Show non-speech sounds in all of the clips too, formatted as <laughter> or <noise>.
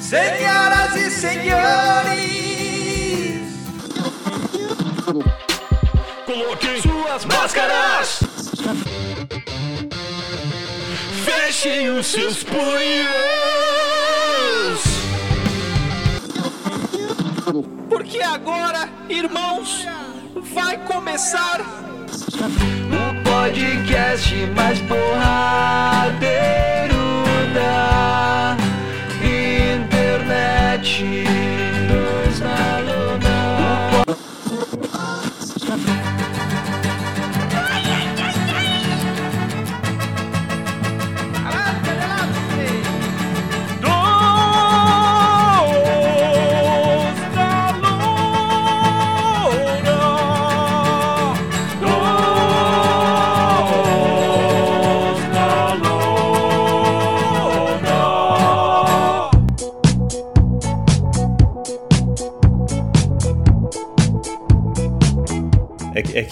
Senhoras e senhores, Coloquem suas máscaras. Fechem os seus punhos. porque agora, irmãos, vai começar O podcast mais porradeiro da internet.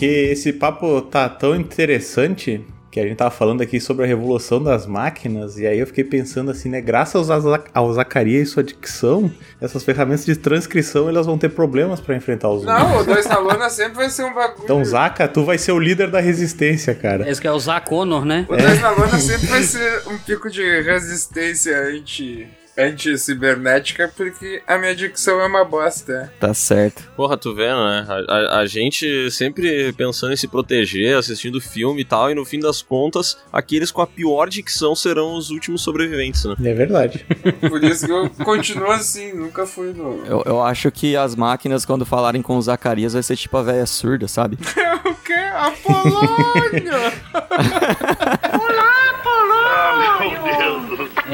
É, que- é que esse papo tá tão interessante que a gente tava falando aqui sobre a revolução das máquinas, e aí eu fiquei pensando assim, né? Graças ao, Zac- ao Zacarias e sua dicção, essas ferramentas de transcrição elas vão ter problemas pra enfrentar os humanos. Não, o dois na lona sempre vai ser um bagulho. Então, Zaca, tu vai ser o líder da resistência, cara. Esse que é o Zac Connor, né? O dois na lona sempre vai ser um pico de resistência anti. Anti-cibernética, porque a minha dicção é uma bosta. Tá certo. Porra, tu vendo, né? A, a- a gente sempre pensando em se proteger, assistindo filme e tal, e no fim das contas, aqueles com a pior dicção serão os últimos sobreviventes, né? É verdade. <laughs> Por isso que eu continuo assim, nunca fui no. Eu, eu acho que as máquinas, quando falarem com o Zacarias, vai ser tipo a velha surda, sabe? <laughs> O quê? A Polônia! <laughs>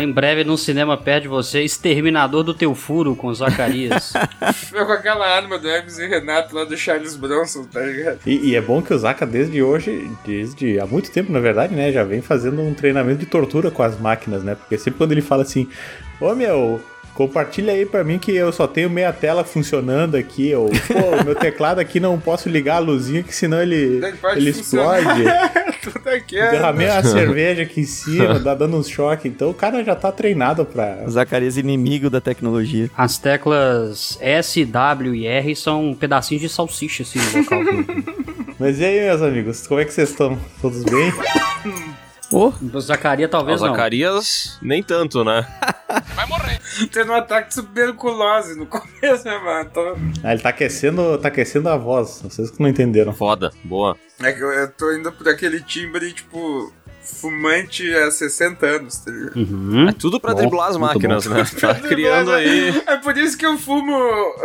Em breve, no cinema perto de você, Exterminador do Teu Furo com Zacarias. <laughs> Foi com aquela arma do Hermes e Renato lá do Charles Bronson, tá ligado? E, e é bom que o Zaca, desde hoje, desde há muito tempo, na verdade, né, já vem fazendo um treinamento de tortura com as máquinas, né? Porque sempre quando ele fala assim, ô meu, compartilha aí pra mim que eu só tenho meia tela funcionando aqui, ou pô, meu teclado aqui não posso ligar a luzinha que senão ele, Ele explode. <laughs> Tudo aqui é. Derramei a cerveja aqui em cima, dá dando uns choques. Então o cara já tá treinado pra. Zacarias inimigo da tecnologia. As teclas S, W e R são pedacinhos de salsicha, assim, no dele. Mas e aí, meus amigos, como é que vocês estão? Todos bem? <laughs> Ô, O Zacarias O talvez não. Zacarias, nem tanto, né? <laughs> Tendo um ataque de tuberculose no <laughs> começo, né, mano? Tô- Ah, ele tá aquecendo, tá aquecendo a voz. Vocês que não entenderam. Foda, boa. É que eu, eu tô indo por aquele timbre, tipo, fumante há 60 anos, tá ligado? Uhum. É tudo pra Bom, driblar as máquinas, né? <laughs> Tá criando aí. É por isso que eu fumo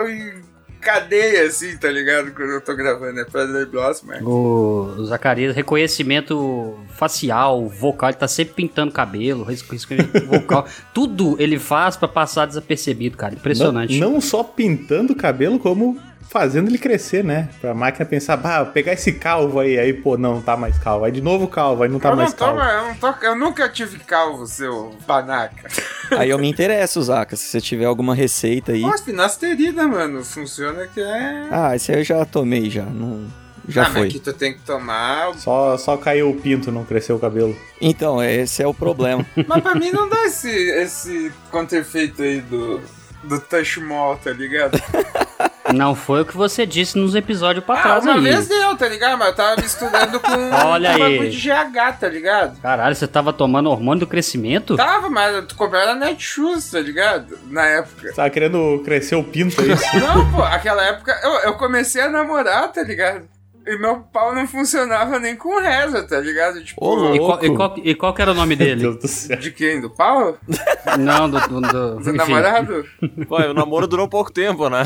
em cadeia, assim, tá ligado? Quando eu tô gravando, é pra driblar as máquinas. O o Zacarias, reconhecimento facial, vocal, ele tá sempre pintando cabelo, reconhecimento <laughs> vocal. Tudo ele faz pra passar desapercebido, cara. Impressionante. Não, não só pintando o cabelo, como fazendo ele crescer, né? Pra máquina pensar, bah, vou pegar esse calvo aí, aí, pô, não tá mais calvo. Aí de novo calvo, aí não tá eu, mais não tô, calvo. eu, não tô, eu nunca tive calvo, seu panaca. <laughs> aí eu me interesso, Zaca, se você tiver alguma receita aí. Nossa, finasterida, mano. Funciona que é. Ah, esse aí eu já tomei já. Não... Já ah, mas foi. que tu tem que tomar. Só, só caiu o pinto, não cresceu o cabelo. Então, esse é o problema. <laughs> Mas pra mim não dá esse, esse contra-efeito aí do. Do touch mall, tá ligado? <laughs> Não foi o que você disse nos episódios pra Ah, trás uma aí. vez deu, tá ligado? Mas eu tava misturando com <laughs> Olha um aí. bagulho de GH, tá ligado? Caralho, você tava tomando hormônio do crescimento? Tava, mas tu comprava na Netshoes, tá ligado? Na época. Tava querendo crescer o pinto, é isso? Não, pô, aquela época eu, eu comecei a namorar, tá ligado? E meu pau não funcionava nem com reza, tá ligado? Tipo, Ô, E louco. qual, e, qual, e qual que era o nome dele? De quem? Do pau? Não, do. do, do, Do namorado? Pô, o namoro durou pouco tempo, né?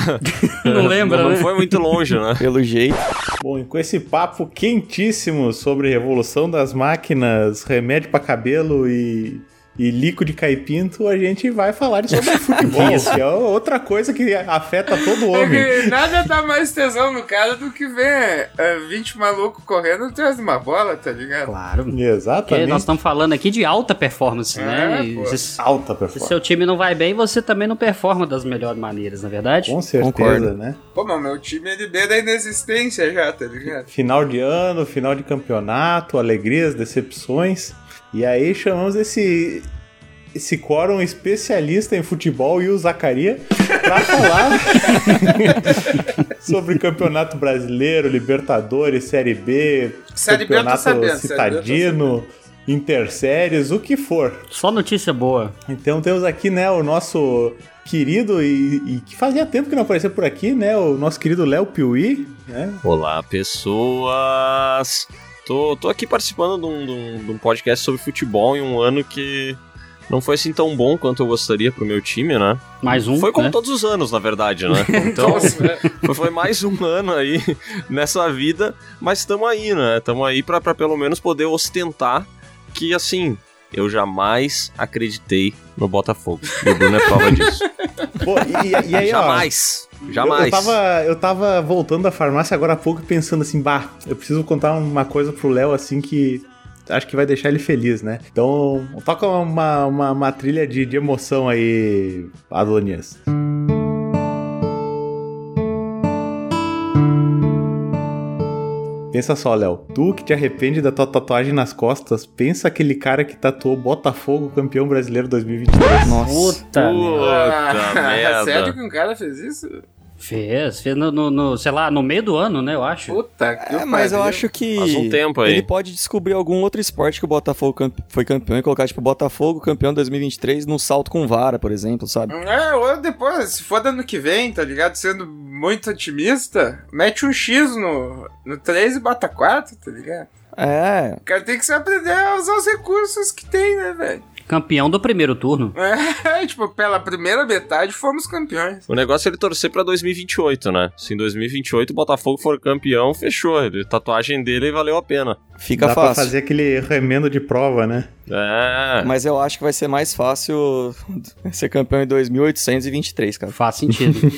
Não lembra, Não né? foi muito longe, né? Pelo jeito. Bom, e com esse papo quentíssimo sobre revolução das máquinas, remédio pra cabelo e, e líquido de caipinto, a gente vai falar sobre futebol, <laughs> que é outra coisa que afeta todo homem. É nada dá mais tesão no cara do que ver é, 20 malucos correndo atrás de uma bola, tá ligado? Claro. Porque Exatamente. nós estamos falando aqui de alta performance, né? É, pô. se, Alta se performance. seu time não vai bem, você também não performa das melhores maneiras, na é verdade? Com certeza, Concordo. né? Pô, mas meu time ele beira a inexistência já, tá ligado? Final de ano, final de campeonato, alegrias, decepções. E aí chamamos esse esse quórum especialista em futebol e o Zacaria para <laughs> falar sobre campeonato brasileiro, Libertadores, Série B, Série campeonato sabendo, citadino, interséries, o que for. Só notícia boa. Então temos aqui, né, o nosso querido e, e que fazia tempo que não aparecia por aqui, né, o nosso querido Léo Piuí, né? Olá, pessoas! Tô, tô aqui participando de um, de um- de um podcast sobre futebol em um ano que não foi assim tão bom quanto eu gostaria pro meu time, né? Mais um. Foi como né? todos os anos, na verdade, né? <laughs> Então, Nossa, é. foi- foi mais um ano aí nessa vida, mas estamos aí, né? Estamos aí pra pelo menos poder ostentar que, assim, eu jamais acreditei no Botafogo. E o Bruno é prova disso. <laughs> Pô, e, e- aí, ó, jamais! Eu, Jamais! eu, tava, eu tava voltando da farmácia agora há pouco pensando assim, bah, eu preciso contar uma coisa pro Léo assim que acho que vai deixar ele feliz, né? Então, toca uma, uma, uma trilha de, de emoção aí, Adonias. Pensa só, Léo. Tu que te arrepende da tua tatuagem nas costas, pensa aquele cara que tatuou Botafogo campeão brasileiro 2023. Nossa. Puta, merda. Puta merda! Sério que um cara fez isso? Fez, fez no, no- no, sei lá, no meio do ano, né, eu acho. Puta que É, mas eu acho que Faz um tempo aí. ele pode descobrir algum outro esporte que o Botafogo camp- foi campeão e colocar, tipo, Botafogo campeão 2023 no salto com vara, por exemplo, sabe? É, ou depois, se for ano que vem, tá ligado? Sendo muito otimista, mete um X no, no 3 e bota 4, tá ligado? É, O cara tem que se aprender a usar os recursos que tem, né, velho? Campeão do primeiro turno. <laughs> É, tipo, pela primeira metade fomos campeões. O negócio é ele torcer pra 2028, né? Se em 2028 o Botafogo for campeão, fechou. A tatuagem dele valeu a pena. fica Dá pra fácil. fazer aquele remendo de prova, né? É. Mas eu acho que vai ser mais fácil <laughs> ser campeão em 2823, cara. Faz sentido. <laughs>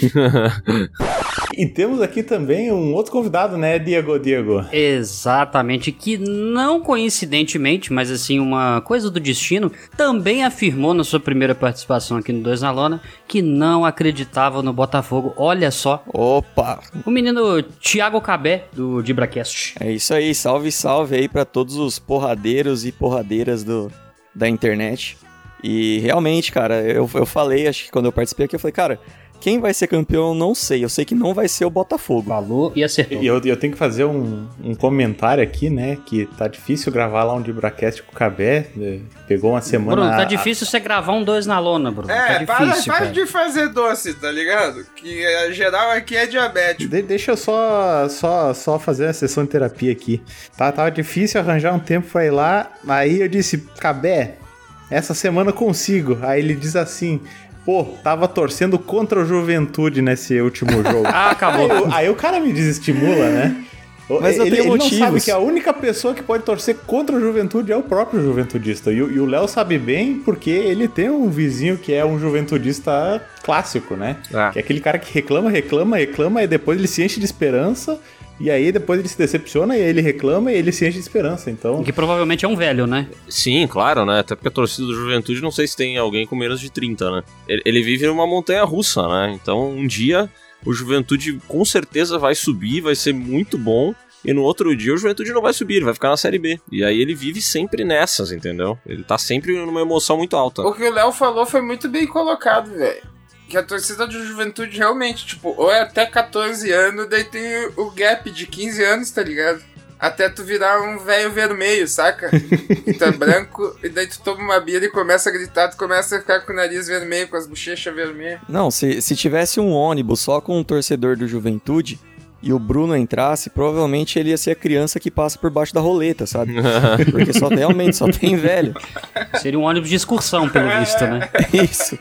E temos aqui também um outro convidado, né, Diego? Diego. Exatamente, que não coincidentemente, mas assim, uma coisa do destino, também afirmou na sua primeira participação aqui no Dois na Lona que não acreditava no Botafogo. Olha só, Opa! o menino Thiago Cabé, do Dibracast. É isso aí, salve, salve aí pra todos os porradeiros e porradeiras do, da internet. E realmente, cara, eu, eu falei, acho que quando eu participei aqui, eu falei, cara, quem vai ser campeão eu não sei. Eu sei que não vai ser o Botafogo. Falou e acertou. E eu, eu tenho que fazer um, um comentário aqui, né? Que tá difícil gravar lá um Dibracast com o Cabé. né, Pegou uma semana. Bruno, tá a- difícil você gravar um dois na lona, Bruno. É, tá para, difícil, para cara. de fazer doce, tá ligado? Que a geral aqui é diabético. De- deixa eu só, só, só fazer a sessão de terapia aqui. Tá, tava difícil arranjar um tempo pra ir lá. Aí eu disse, Cabé, essa semana eu consigo. Aí ele diz assim. Pô, tava torcendo contra o Juventude nesse último <laughs> jogo. Ah, acabou. Aí, o- aí o cara me desestimula, né? Mas eu ele, tenho ele não sabe que a única pessoa que pode torcer contra o Juventude é o próprio Juventudista. E, o- e o Léo sabe bem porque ele tem um vizinho que é um Juventudista clássico, né? Ah. Que é aquele cara que reclama, reclama, reclama e depois ele se enche de esperança. E aí depois ele se decepciona e aí ele reclama e ele se enche de esperança. Então, Que provavelmente é um velho, né? Sim, claro, né? Até porque a torcida do Juventude não sei se tem alguém com menos de 30, né? Ele, ele vive numa montanha russa, né? Então um dia o Juventude com certeza vai subir, vai ser muito bom. E no outro dia o Juventude não vai subir, ele vai ficar na Série B. E aí ele vive sempre nessas, entendeu? Ele tá sempre numa emoção muito alta. O que o Léo falou foi muito bem colocado, velho. Que a torcida do Juventude realmente, tipo, ou é até 14 anos, daí tem o gap de 15 anos, tá ligado? Até tu virar um velho vermelho, saca? que tu é branco, e daí tu toma uma bira e começa a gritar, tu começa a ficar com o nariz vermelho, com as bochechas vermelhas. Não, se, se tivesse um ônibus só com um torcedor do Juventude e o Bruno entrasse, provavelmente ele ia ser a criança que passa por baixo da roleta, sabe? <laughs> Porque só realmente só tem velho. Seria um ônibus de excursão, pelo visto, né? <laughs> Isso.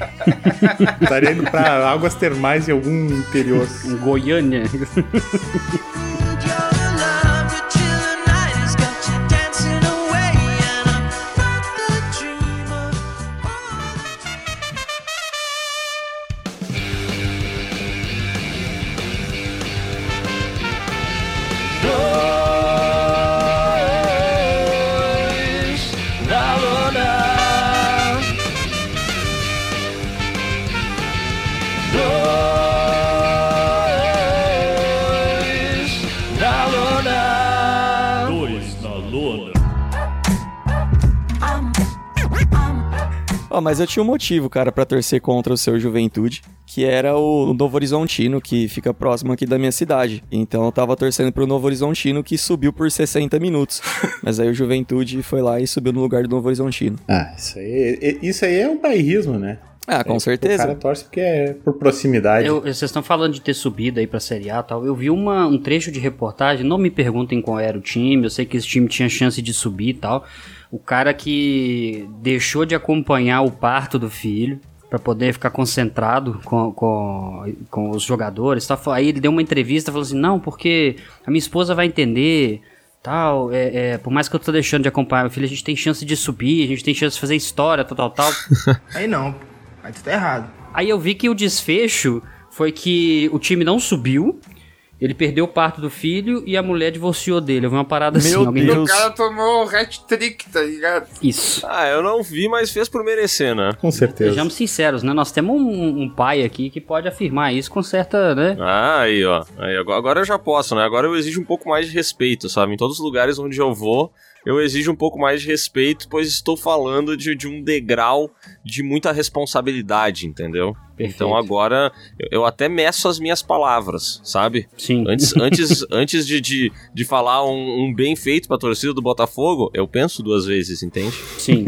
estaria indo pra águas termais em algum interior. Um Goiânia. <laughs> Ó, mas eu tinha um motivo, cara, pra torcer contra o seu Juventude, que era o Novo Horizontino, que fica próximo aqui da minha cidade. Então eu tava torcendo pro Novo Horizontino, que subiu por 60 minutos. <laughs> mas aí o Juventude foi lá e subiu no lugar do Novo Horizontino. Ah, isso aí, isso aí é um bairrismo, né? Ah, com O certeza. cara torce porque é por proximidade. Eu- vocês estão falando de ter subido aí pra Série A e tal. Eu vi uma, um trecho de reportagem, não me perguntem qual era o time, eu sei que esse time tinha chance de subir e tal. O cara que deixou de acompanhar o parto do filho pra poder ficar concentrado com, com, com os jogadores. Tá? Aí ele deu uma entrevista falando assim: não, porque a minha esposa vai entender. Tal, é, é, por mais que eu tô deixando de acompanhar meu filho, a gente tem chance de subir, a gente tem chance de fazer história, tal, tal, tal. <laughs> Aí não, aí tu tá errado. Aí eu vi que o desfecho foi que o time não subiu, ele perdeu o parto do filho e a mulher divorciou dele. Vi uma parada assim. Meu alguém... Deus. O cara tomou o hat-trick, tá ligado? Isso. Ah, eu não vi, mas fez por merecer, né? Com certeza. Sejamos sinceros, né? Nós temos um, um pai aqui que pode afirmar isso com certa, né? Ah, aí, ó. Aí, agora, agora eu já posso, né? Agora eu exijo um pouco mais de respeito, sabe? Em todos os lugares onde eu vou, eu exijo um pouco mais de respeito, pois estou falando de, de um degrau de muita responsabilidade, entendeu? Perfeito. Então agora eu, até meço as minhas palavras, sabe? Sim. Antes, <laughs> antes, antes de, de, de falar um, um bem feito pra torcida do Botafogo, eu penso duas vezes, entende? Sim.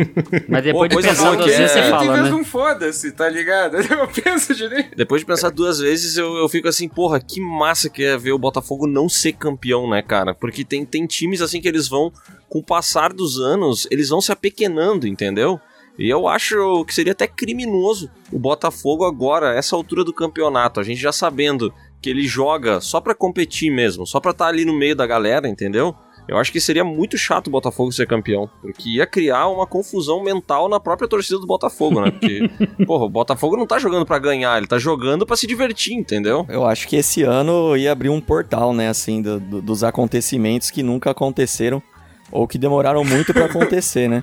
Mas depois Pô, de pensar duas que vezes, é. você fala, né? um foda-se, tá ligado? <laughs> Eu penso direito. Depois de pensar duas vezes, eu, eu fico assim, porra, que massa que é ver o Botafogo não ser campeão, né, cara? Porque tem, tem times assim que eles vão, com o passar dos anos, eles vão se apequenando, entendeu? E eu acho que seria até criminoso o Botafogo agora, essa altura do campeonato, a gente já sabendo que ele joga só pra competir mesmo, só pra estar ali no meio da galera, entendeu? Eu acho que seria muito chato o Botafogo ser campeão, porque ia criar uma confusão mental na própria torcida do Botafogo, né? Porque, <laughs> porra, o Botafogo não tá jogando pra ganhar, ele tá jogando pra se divertir, entendeu? Eu acho que esse ano ia abrir um portal, né, assim, do- do- dos acontecimentos que nunca aconteceram ou que demoraram muito pra <laughs> acontecer, né?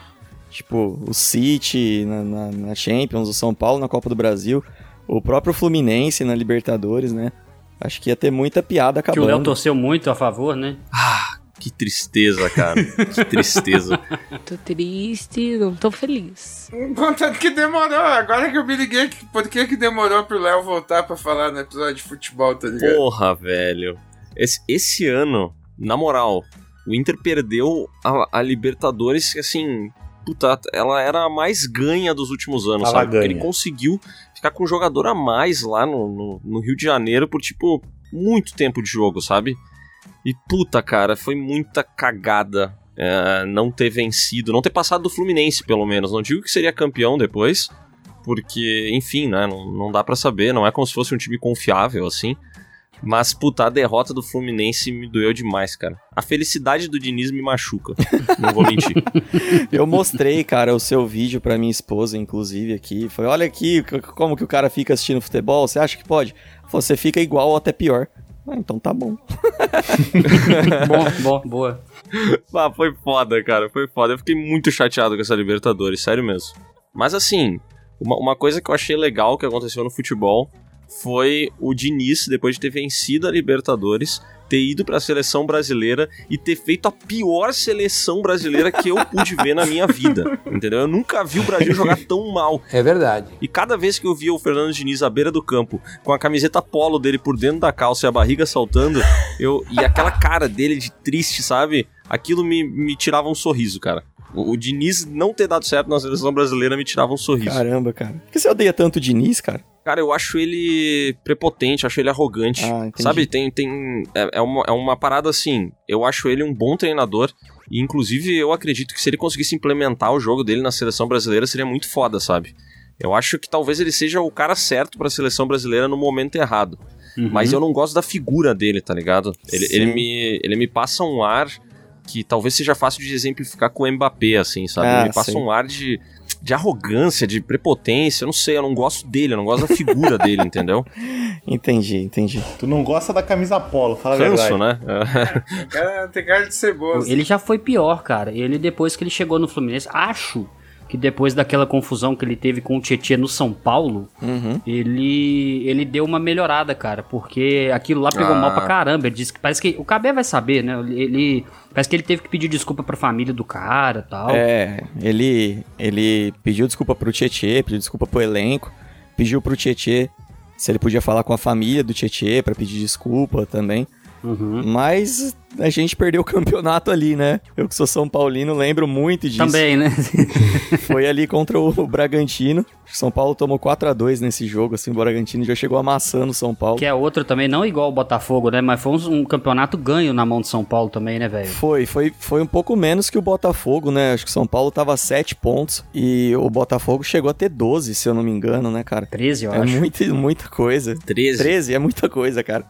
Tipo, o City na, na- na Champions, o São Paulo na Copa do Brasil, o próprio Fluminense na Libertadores, né? Acho que ia ter muita piada Que o Léo acabando. torceu muito a favor, né? Que tristeza, cara. Que tristeza. <laughs> Tô triste, não tô feliz. Contanto que demorou. Agora que eu me liguei, por que que demorou pro Léo voltar pra falar no episódio de futebol, tá ligado? Porra, velho. Esse, esse ano, na moral, o Inter perdeu a, a Libertadores, assim, puta, ela era a mais ganha dos últimos anos, Tava sabe? Porque ganha. Ele conseguiu ficar com um jogador a mais lá no, no, no Rio de Janeiro por, tipo, muito tempo de jogo, sabe? E puta, cara, foi muita cagada é, não ter vencido, não ter passado do Fluminense, pelo menos. Não digo que seria campeão depois, porque, enfim, né, não, não dá pra saber, não é como se fosse um time confiável, assim. Mas, puta, a derrota do Fluminense me doeu demais, cara. A felicidade do Diniz me machuca, não vou mentir. <laughs> Eu mostrei, cara, o seu vídeo pra minha esposa, inclusive, aqui. Foi, olha aqui como que o cara fica assistindo futebol. Você acha que pode? Você fica igual ou até pior. Ah, então tá bom. <laughs> bom, bom, boa. Ah, foi foda, cara, foi foda. Eu fiquei muito chateado com essa Libertadores, sério mesmo. Mas assim, uma, uma coisa que eu achei legal que aconteceu no futebol foi o Diniz, depois de ter vencido a Libertadores, ter ido pra seleção brasileira e ter feito a pior seleção brasileira que eu pude ver na minha vida. <laughs> Entendeu? Eu nunca vi o Brasil jogar tão mal. É verdade. E cada vez que eu via o Fernando Diniz à beira do campo, com a camiseta polo dele por dentro da calça e a barriga saltando, eu e aquela cara dele de triste, sabe? Aquilo me, me tirava um sorriso, cara. O, o Diniz não ter dado certo na seleção brasileira me tirava um sorriso. Caramba, cara. Por que você odeia tanto o Diniz, cara? Cara, eu acho ele prepotente, acho ele arrogante. Ah. Sabe, tem. tem é, é uma, é uma parada assim. Eu acho ele um bom treinador. E inclusive eu acredito que se ele conseguisse implementar o jogo dele na seleção brasileira seria muito foda, sabe? Eu acho que talvez ele seja o cara certo pra seleção brasileira no momento errado. Uhum. Mas eu não gosto da figura dele, tá ligado? Ele, ele, me, ele me passa um ar que talvez seja fácil de exemplificar com o Mbappé, assim, sabe? Ah, ele passa sim. um ar de, de arrogância, de prepotência, eu não sei, eu não gosto dele, eu não gosto da figura <laughs> dele, entendeu? Entendi, entendi. Tu não gosta da camisa polo, fala a Canso, verdade. né? O cara tem cara de cebola. Ele já foi pior, cara. Ele, depois que ele chegou no Fluminense, acho que depois daquela confusão que ele teve com o Tietchan no São Paulo, Uhum. ele ele deu uma melhorada, cara, porque aquilo lá pegou Ah. mal pra caramba. Ele disse que parece que o Cabé vai saber, né? Ele parece que ele teve que pedir desculpa pra família do cara, e tal. É, ele, ele pediu desculpa pro Tietê, pediu desculpa pro elenco, pediu pro Tietê se ele podia falar com a família do Tietê pra pedir desculpa também. Uhum. Mas a gente perdeu o campeonato ali, né? Eu que sou São Paulino lembro muito disso. Também, né? <laughs> Foi ali contra o Bragantino. São Paulo tomou 4 a 2 nesse jogo, assim, o Bragantino já chegou amassando o São Paulo. que é outro também, não igual o Botafogo, né? Mas foi um, um campeonato ganho na mão de São Paulo também, né, velho? Foi, foi, foi um pouco menos que o Botafogo, né? Acho que o São Paulo tava a 7 pontos e o Botafogo chegou a ter 12, se eu não me engano, né, cara? 13, eu É acho. muita, muita coisa. 13. 13 é muita coisa, cara.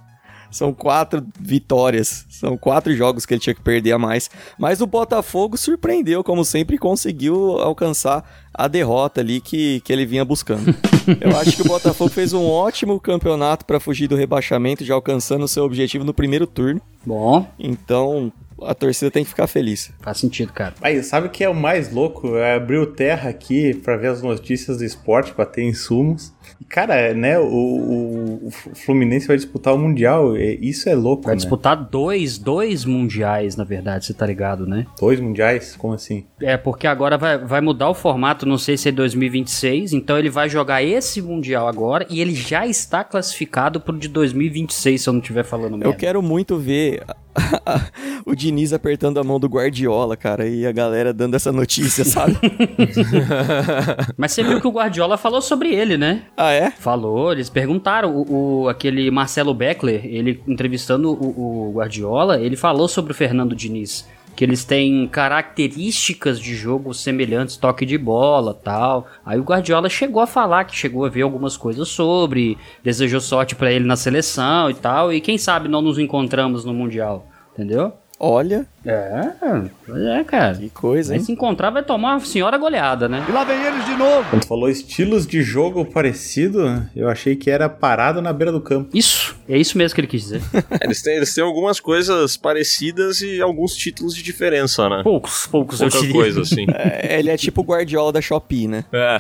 São quatro vitórias. São quatro jogos que ele tinha que perder a mais. Mas o Botafogo surpreendeu, como sempre, e conseguiu alcançar a derrota ali que, que ele vinha buscando. <laughs> Eu acho que o Botafogo fez um ótimo campeonato para fugir do rebaixamento, já alcançando o seu objetivo no primeiro turno. Bom, Então, a torcida tem que ficar feliz. faz sentido, cara. Aí, sabe o que é o mais louco? É abrir o Terra aqui pra ver as notícias do esporte, pra ter insumos. Cara, né, o, o- o Fluminense vai disputar o Mundial. e Isso é louco, Vai né? disputar dois, dois mundiais, na verdade, você tá ligado, né? Dois mundiais? Como assim? É, porque agora vai, vai mudar o formato, não sei se é 2026, então ele vai jogar esse Mundial agora e ele já está classificado pro de 2026, se eu não estiver falando merda. Eu quero muito ver <laughs> o Diniz apertando a mão do Guardiola, cara, e a galera dando essa notícia, sabe? <laughs> Mas você viu que o Guardiola falou sobre ele, né? ah, é? Falou, eles perguntaram, o, o- aquele Marcelo Beckler, ele entrevistando o, o Guardiola, ele falou sobre o Fernando Diniz. Que eles têm características de jogo semelhantes, toque de bola tal. Aí o Guardiola chegou a falar que chegou a ver algumas coisas sobre, desejou sorte pra ele na seleção e tal. E quem sabe não nos encontramos no Mundial, entendeu? Olha, É, pois é, cara. que coisa, Aí hein? se encontrar vai tomar uma senhora goleada, né? Quando falou estilos de jogo parecido, eu achei que era parado na beira do campo. Isso, é isso mesmo que ele quis dizer. <laughs> Eles, têm, eles têm algumas coisas parecidas e alguns títulos de diferença, né? Poucos, poucos eu Pouca diria. coisa, assim. <laughs> É, ele é tipo o Guardiola da Shopee, né? É.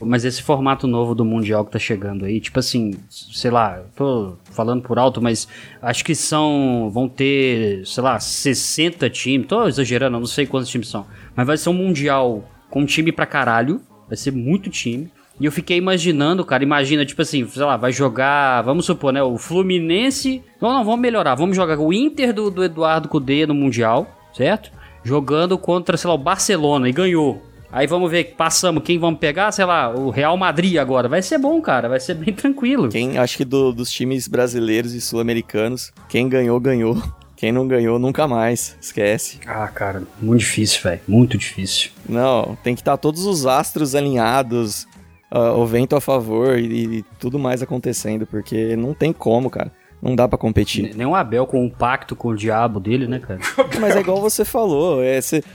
Mas esse formato novo do Mundial que tá chegando aí, tipo assim, sei lá, tô falando por alto, mas acho que são. vão ter, sei lá, 60 times. Tô exagerando, não sei quantos times são. Mas vai ser um Mundial com time pra caralho. Vai ser muito time. E eu fiquei imaginando, cara, imagina, tipo assim, sei lá, vai jogar, vamos supor, né, o Fluminense. Não, não, vamos melhorar. Vamos jogar o Inter do, do Eduardo Cudê no Mundial, certo? Jogando contra, sei lá, o Barcelona e ganhou. Aí vamos ver, passamos, quem vamos pegar? Sei lá, o Real Madrid agora. Vai ser bom, cara, vai ser bem <laughs> tranquilo. Quem, acho que do- dos times brasileiros e sul-americanos, quem ganhou, ganhou. Quem não ganhou, nunca mais. Esquece. Ah, cara, muito difícil, velho. Muito difícil. Não, tem que estar todos os astros alinhados, ah, o vento a favor e, e tudo mais acontecendo, porque não tem como, cara. Não dá pra competir. Nem o Abel com um pacto com o diabo dele, né, cara? <laughs> Mas é igual você falou,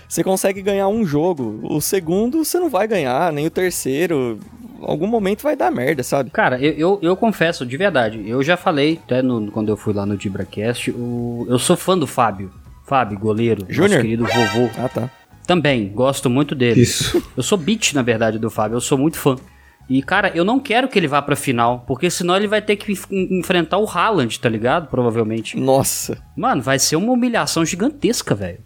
você consegue ganhar um jogo, o segundo você não vai ganhar, nem o terceiro. Algum momento vai dar merda, sabe? Cara, eu, eu, eu confesso, de verdade, eu já falei, até no, quando eu fui lá no DibraCast, o, eu sou fã do Fábio. Fábio, goleiro, nosso Júnior? querido vovô. Ah, tá. Também, gosto muito dele. Isso. <laughs> Eu sou beat, na verdade, do Fábio, eu sou muito fã. E, cara, eu não quero que ele vá pra final, porque senão ele vai ter que enf- enfrentar o Haaland, tá ligado? Provavelmente. Nossa. Mano, vai ser uma humilhação gigantesca, velho.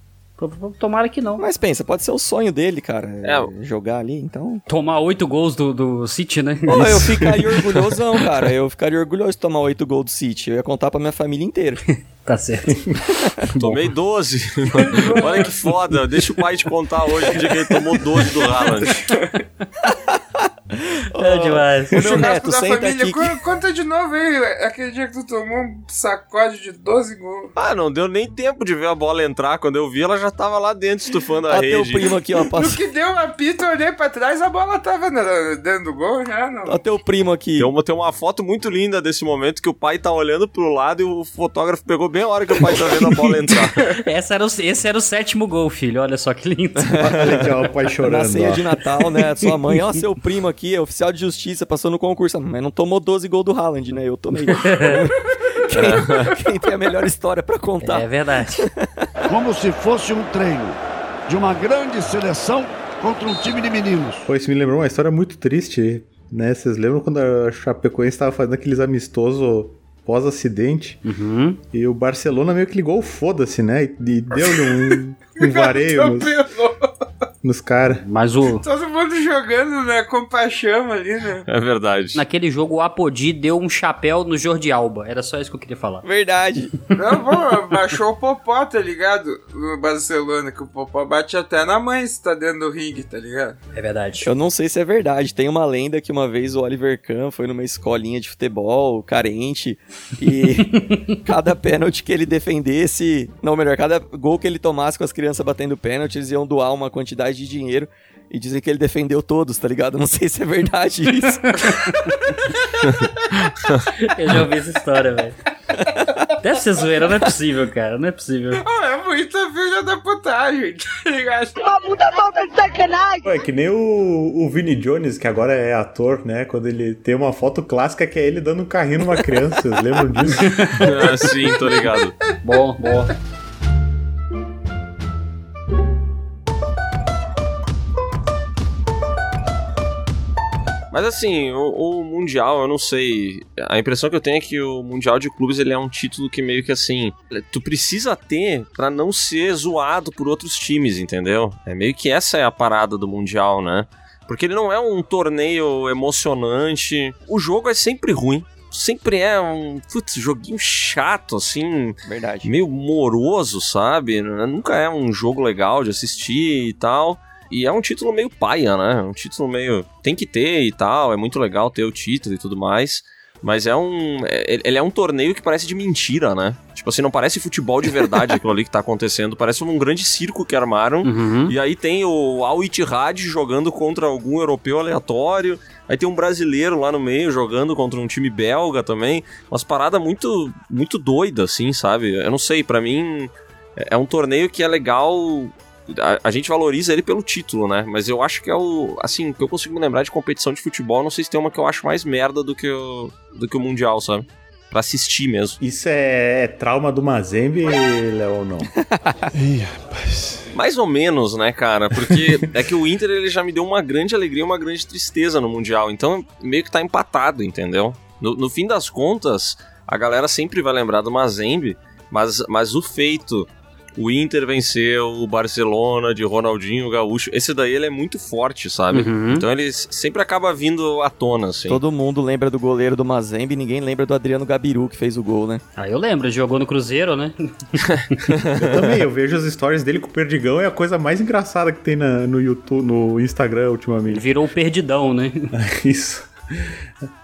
Tomara que não. Mas pensa, pode ser o sonho dele, cara. É. Jogar ali, então. Tomar oito gols do, do City, né? Pô, eu ficaria <laughs> orgulhosão, cara. Eu ficaria orgulhoso de tomar oito gols do City. Eu ia contar pra minha família inteira. <laughs> Tá certo. <laughs> Tomei 12. Olha que foda. Deixa o pai te contar hoje o dia que ele tomou 12 do Haaland. <laughs> É demais. Meu Churrasco neto, da senta família. aqui. Con- Conta de novo aí, aquele dia que tu tomou um sacode de 12 gols. Ah, não deu nem tempo de ver a bola entrar. Quando eu vi, ela já tava lá dentro estufando a teu rede. primo aqui, ó. <laughs> No Passou... que deu uma pita, eu olhei pra trás, a bola tava na- dentro do gol já, não. Ó, teu primo aqui. Tem uma, tem uma foto muito linda desse momento que o pai tá olhando pro lado e o fotógrafo pegou bem a hora que o pai tá vendo a bola entrar. <laughs> Essa era o- esse era o sétimo gol, filho. Olha só que lindo. Olha aqui, ó, o pai Na chorando. ceia ó. de Natal, né? Sua mãe, ó, seu primo aqui, é oficial de justiça, passou no concurso. Mas não tomou 12 gols do Haaland, né? Eu tomei. <laughs> quem, quem tem a melhor história pra contar? É verdade. como se fosse um treino de uma grande seleção contra um time de meninos. Pô, isso me lembrou uma história muito triste, né? Vocês lembram quando a Chapecoense estava fazendo aqueles amistosos pós-acidente? Uhum. E o Barcelona meio que ligou o foda-se, né? E, e deu-lhe um, um <laughs> vareio nos, nos caras. Mas o. <laughs> Todo mundo jogando, né? Com paixão ali, né? É verdade. Naquele jogo, o Apodi deu um chapéu no Jordi Alba. Era só isso que eu queria falar. Verdade. Não, pô, <laughs> baixou o Popó, tá ligado? No Barcelona, que o Popó bate até na mãe se tá dentro do ringue, tá ligado? É verdade. Eu não sei se é verdade. Tem uma lenda que uma vez o Oliver Kahn foi numa escolinha de futebol carente e <laughs> cada pênalti que ele defendesse, não, melhor, cada gol que ele tomasse com as crianças batendo pênalti, eles iam doar uma quantidade de dinheiro e dizem que ele defendeu todos, tá ligado? Não sei se é verdade isso. <laughs> Eu já ouvi essa história, velho. Deve ser zoeira, não é possível, cara. Não é possível. Ah, é muita filha da putagem, <laughs> tá ligado? Pô, é que nem o, o Vini Jones, que agora é ator, né? Quando ele tem uma foto clássica que é ele dando um carrinho numa criança. Vocês lembram disso? <laughs> Ah, sim, tô ligado. Bom, bom. Mas assim, o, o Mundial, eu não sei. A impressão que eu tenho é que o Mundial de Clubes ele é um título que meio que assim. Tu precisa ter pra não ser zoado por outros times, entendeu? É meio que essa é a parada do Mundial, né? Porque ele não é um torneio emocionante. O jogo é sempre ruim. Sempre é um putz, joguinho chato, assim, Verdade. meio moroso, sabe? Nunca é um jogo legal de assistir e tal. E é um título meio paia, né? Um título meio. Tem que ter e tal, é muito legal ter o título e tudo mais. Mas é um. é- Ele é um torneio que parece de mentira, né? Tipo assim, não parece futebol de verdade <laughs> aquilo ali que tá acontecendo. Parece um grande circo que armaram. Uhum. E aí tem o Al Ittihad jogando contra algum europeu aleatório. Aí tem um brasileiro lá no meio jogando contra um time belga também. Umas paradas muito, muito doidas, assim, sabe? Eu não sei, pra mim é é um torneio que é legal. A, a gente valoriza ele pelo título, né? Mas eu acho que é o. Assim, que eu consigo me lembrar de competição de futebol, não sei se tem uma que eu acho mais merda do que o, do que o Mundial, sabe? Pra assistir mesmo. Isso é, é trauma do Mazembe, Léo, ou não? <laughs> Mais ou menos, né, cara? Porque é que o Inter ele já me deu uma grande alegria e uma grande tristeza no Mundial. Então, meio que tá empatado, entendeu? No, no fim das contas, a galera sempre vai lembrar do Mazembe, mas, mas o feito. O Inter venceu o Barcelona de Ronaldinho Gaúcho. Esse daí ele é muito forte, sabe? Uhum. Então ele sempre acaba vindo à tona, assim. Todo mundo lembra do goleiro do Mazembe e ninguém lembra do Adriano Gabiru que fez o gol, né? Ah, eu lembro, jogou no Cruzeiro, né? <laughs> Eu também, eu vejo as stories dele com o Perdigão, é a coisa mais engraçada que tem na- no YouTube, no Instagram ultimamente. Virou o perdidão, né? <laughs> Isso.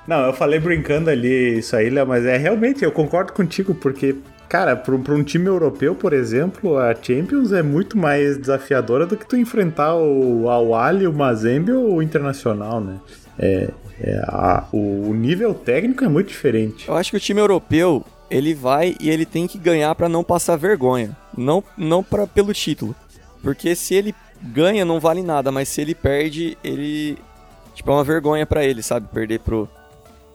Não, eu falei brincando ali isso aí, Léo, mas é realmente, eu concordo contigo, porque, cara, pra, um- time europeu, por exemplo, a Champions é muito mais desafiadora do que tu enfrentar o Al Ahly, o Mazembe ou o Internacional, né? É, é, a- o, o nível técnico é muito diferente. Eu acho que o time europeu, ele vai e ele tem que ganhar pra não passar vergonha. Não, não pra, pelo título. Porque se ele ganha, não vale nada, mas se ele perde, ele. Tipo, é uma vergonha pra ele, sabe? Perder pro,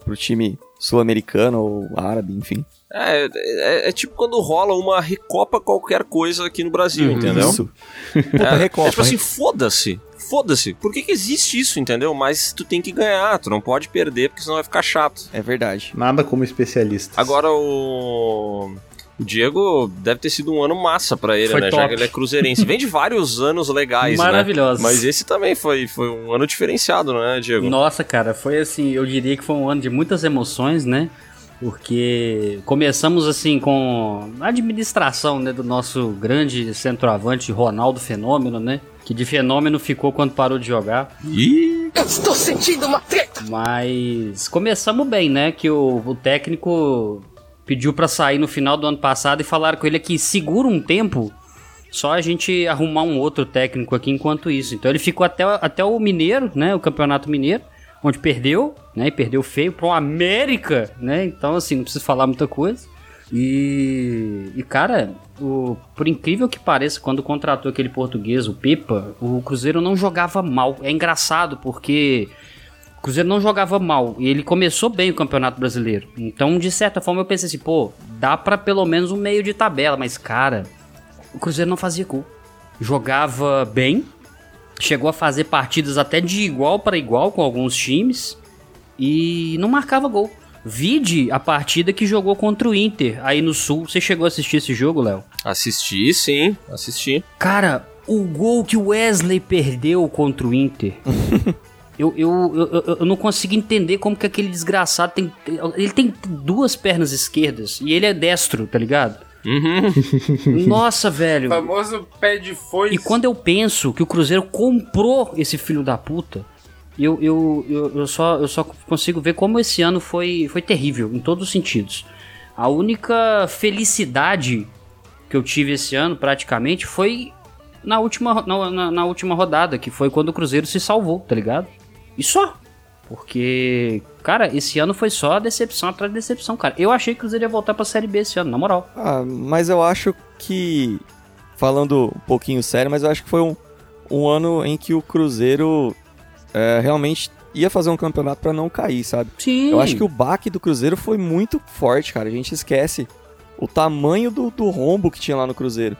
pro time sul-americano ou árabe, enfim. É, é, é tipo quando rola uma recopa qualquer coisa aqui no Brasil, entendeu? Uhum. Isso. <laughs> Puta É, recopa, é tipo assim, foda-se. Foda-se. Por que, que existe isso, entendeu? Mas tu tem que ganhar, tu não pode perder, porque senão vai ficar chato. É verdade. Nada como especialista. Agora o. O Diego deve ter sido um ano massa pra ele, Foi né? Já top. que ele é cruzeirense. Vem de vários <laughs> anos legais, né? Maravilhosos. Mas esse também foi, foi um ano diferenciado, né, Diego? Nossa, cara, foi assim, eu diria que foi um ano de muitas emoções, né? Porque começamos assim com a administração né, do nosso grande centroavante Ronaldo Fenômeno, né? Que de fenômeno ficou quando parou de jogar. Ih! Eu estou sentindo uma treta. Mas começamos bem, né? Que o, o técnico pediu pra sair no final do ano passado e falaram com ele que segura um tempo só a gente arrumar um outro técnico aqui enquanto isso. Então ele ficou até, até o Mineiro, né? O Campeonato Mineiro, onde perdeu, né? E perdeu feio pro América, né? Então, assim, não preciso falar muita coisa. E, e cara, o, por incrível que pareça, quando contratou aquele português, o Pepa, o Cruzeiro não jogava mal. É engraçado porque o Cruzeiro não jogava mal e ele começou bem o Campeonato Brasileiro. Então, de certa forma, eu pensei assim, pô, dá pra pelo menos um meio de tabela, mas cara, o Cruzeiro não fazia gol. Jogava bem, chegou a fazer partidas até de igual para igual com alguns times e não marcava gol. Vide a partida que jogou contra o Inter aí no Sul. Você chegou a assistir esse jogo, Léo? Assisti, sim, assisti. Cara, o gol que o Wesley perdeu contra o Inter. <laughs> eu, eu, eu, eu- não consigo entender como que aquele desgraçado tem. Ele tem duas pernas esquerdas e ele é destro, tá ligado? Uhum. <laughs> Nossa, O velho. famoso pé de foice. E quando eu penso que o Cruzeiro comprou esse filho da puta, eu, eu, eu, eu só, eu só consigo ver como esse ano foi, foi terrível, em todos os sentidos. A única felicidade que eu tive esse ano, praticamente, foi na última, na, na- na última rodada, que foi quando o Cruzeiro se salvou, tá ligado? E só. Porque, cara, esse ano foi só decepção atrás de decepção, cara. Eu achei que o Cruzeiro ia voltar pra Série B esse ano, na moral. Ah, mas eu acho que. Falando um pouquinho sério, mas eu acho que foi um, um ano em que o Cruzeiro é, realmente ia fazer um campeonato pra não cair, sabe? Sim. Eu acho que o baque do Cruzeiro foi muito forte, cara. A gente esquece o tamanho do, do rombo que tinha lá no Cruzeiro.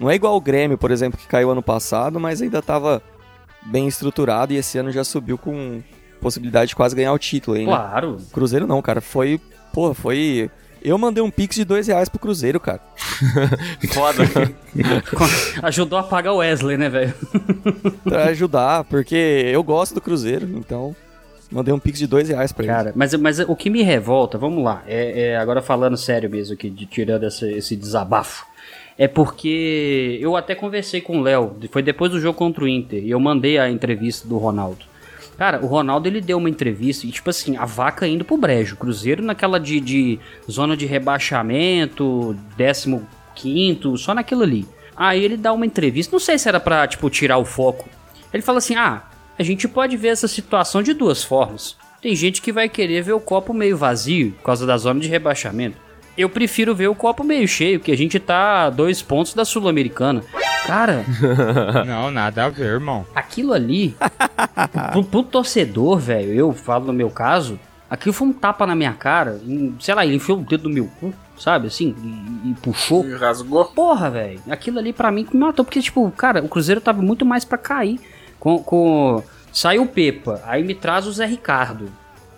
Não é igual o Grêmio, por exemplo, que caiu ano passado, mas ainda tava bem estruturado e esse ano já subiu com possibilidade de quase ganhar o título aí, né? Claro. Cruzeiro não, cara. Foi. Pô, foi. Eu mandei um pix de dois reais pro Cruzeiro, cara. <laughs> Foda. <laughs> Ajudou a pagar o Wesley, né, velho? <laughs> Pra ajudar, porque eu gosto do Cruzeiro, então. Mandei um pix de dois reais pra ele. Cara, mas, mas o que me revolta, vamos lá, é, é, agora falando sério mesmo aqui, de, tirando essa- esse desabafo, é porque eu até conversei com o Léo, foi depois do jogo contra o Inter, e eu mandei a entrevista do Ronaldo. Cara, o Ronaldo ele deu uma entrevista e, tipo assim, a vaca indo pro brejo. Cruzeiro naquela de, de zona de rebaixamento, 15, só naquilo ali. Aí ele dá uma entrevista, não sei se era pra, tipo, tirar o foco. Ele fala assim: ah, a gente pode ver essa situação de duas formas. Tem gente que vai querer ver o copo meio vazio por causa da zona de rebaixamento. Eu prefiro ver o copo meio cheio, que a gente tá a dois pontos da Sul-Americana. Cara, <laughs> Não, nada a ver, irmão. aquilo ali, pro, pro torcedor, velho, eu falo no meu caso, aquilo foi um tapa na minha cara. um- sei lá, ele enfiou o dedo no meu cu, sabe, assim, e, e puxou. E rasgou. Porra, velho. Aquilo ali pra mim que me matou. Porque, tipo, cara, o Cruzeiro tava muito mais pra cair. Com. com... Saiu o Pepa, aí me traz o Zé Ricardo.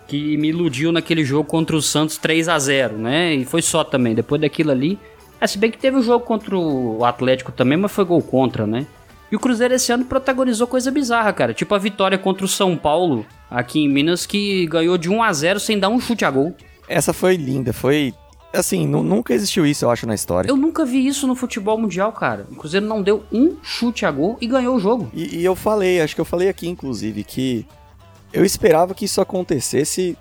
Que me iludiu naquele jogo contra o Santos 3 a 0 né? E foi só também. Depois daquilo ali. É, se bem que teve o jogo contra o Atlético também, mas foi gol contra, né? E o Cruzeiro esse ano protagonizou coisa bizarra, cara. Tipo a vitória contra o São Paulo, aqui em Minas, que ganhou de 1 a 0 sem dar um chute a gol. Essa foi linda, foi. Assim, nu- nunca existiu isso, eu acho, na história. Eu nunca vi isso no futebol mundial, cara. O Cruzeiro não deu um chute a gol e ganhou o jogo. E, e eu falei, acho que eu falei aqui, inclusive, que eu esperava que isso acontecesse,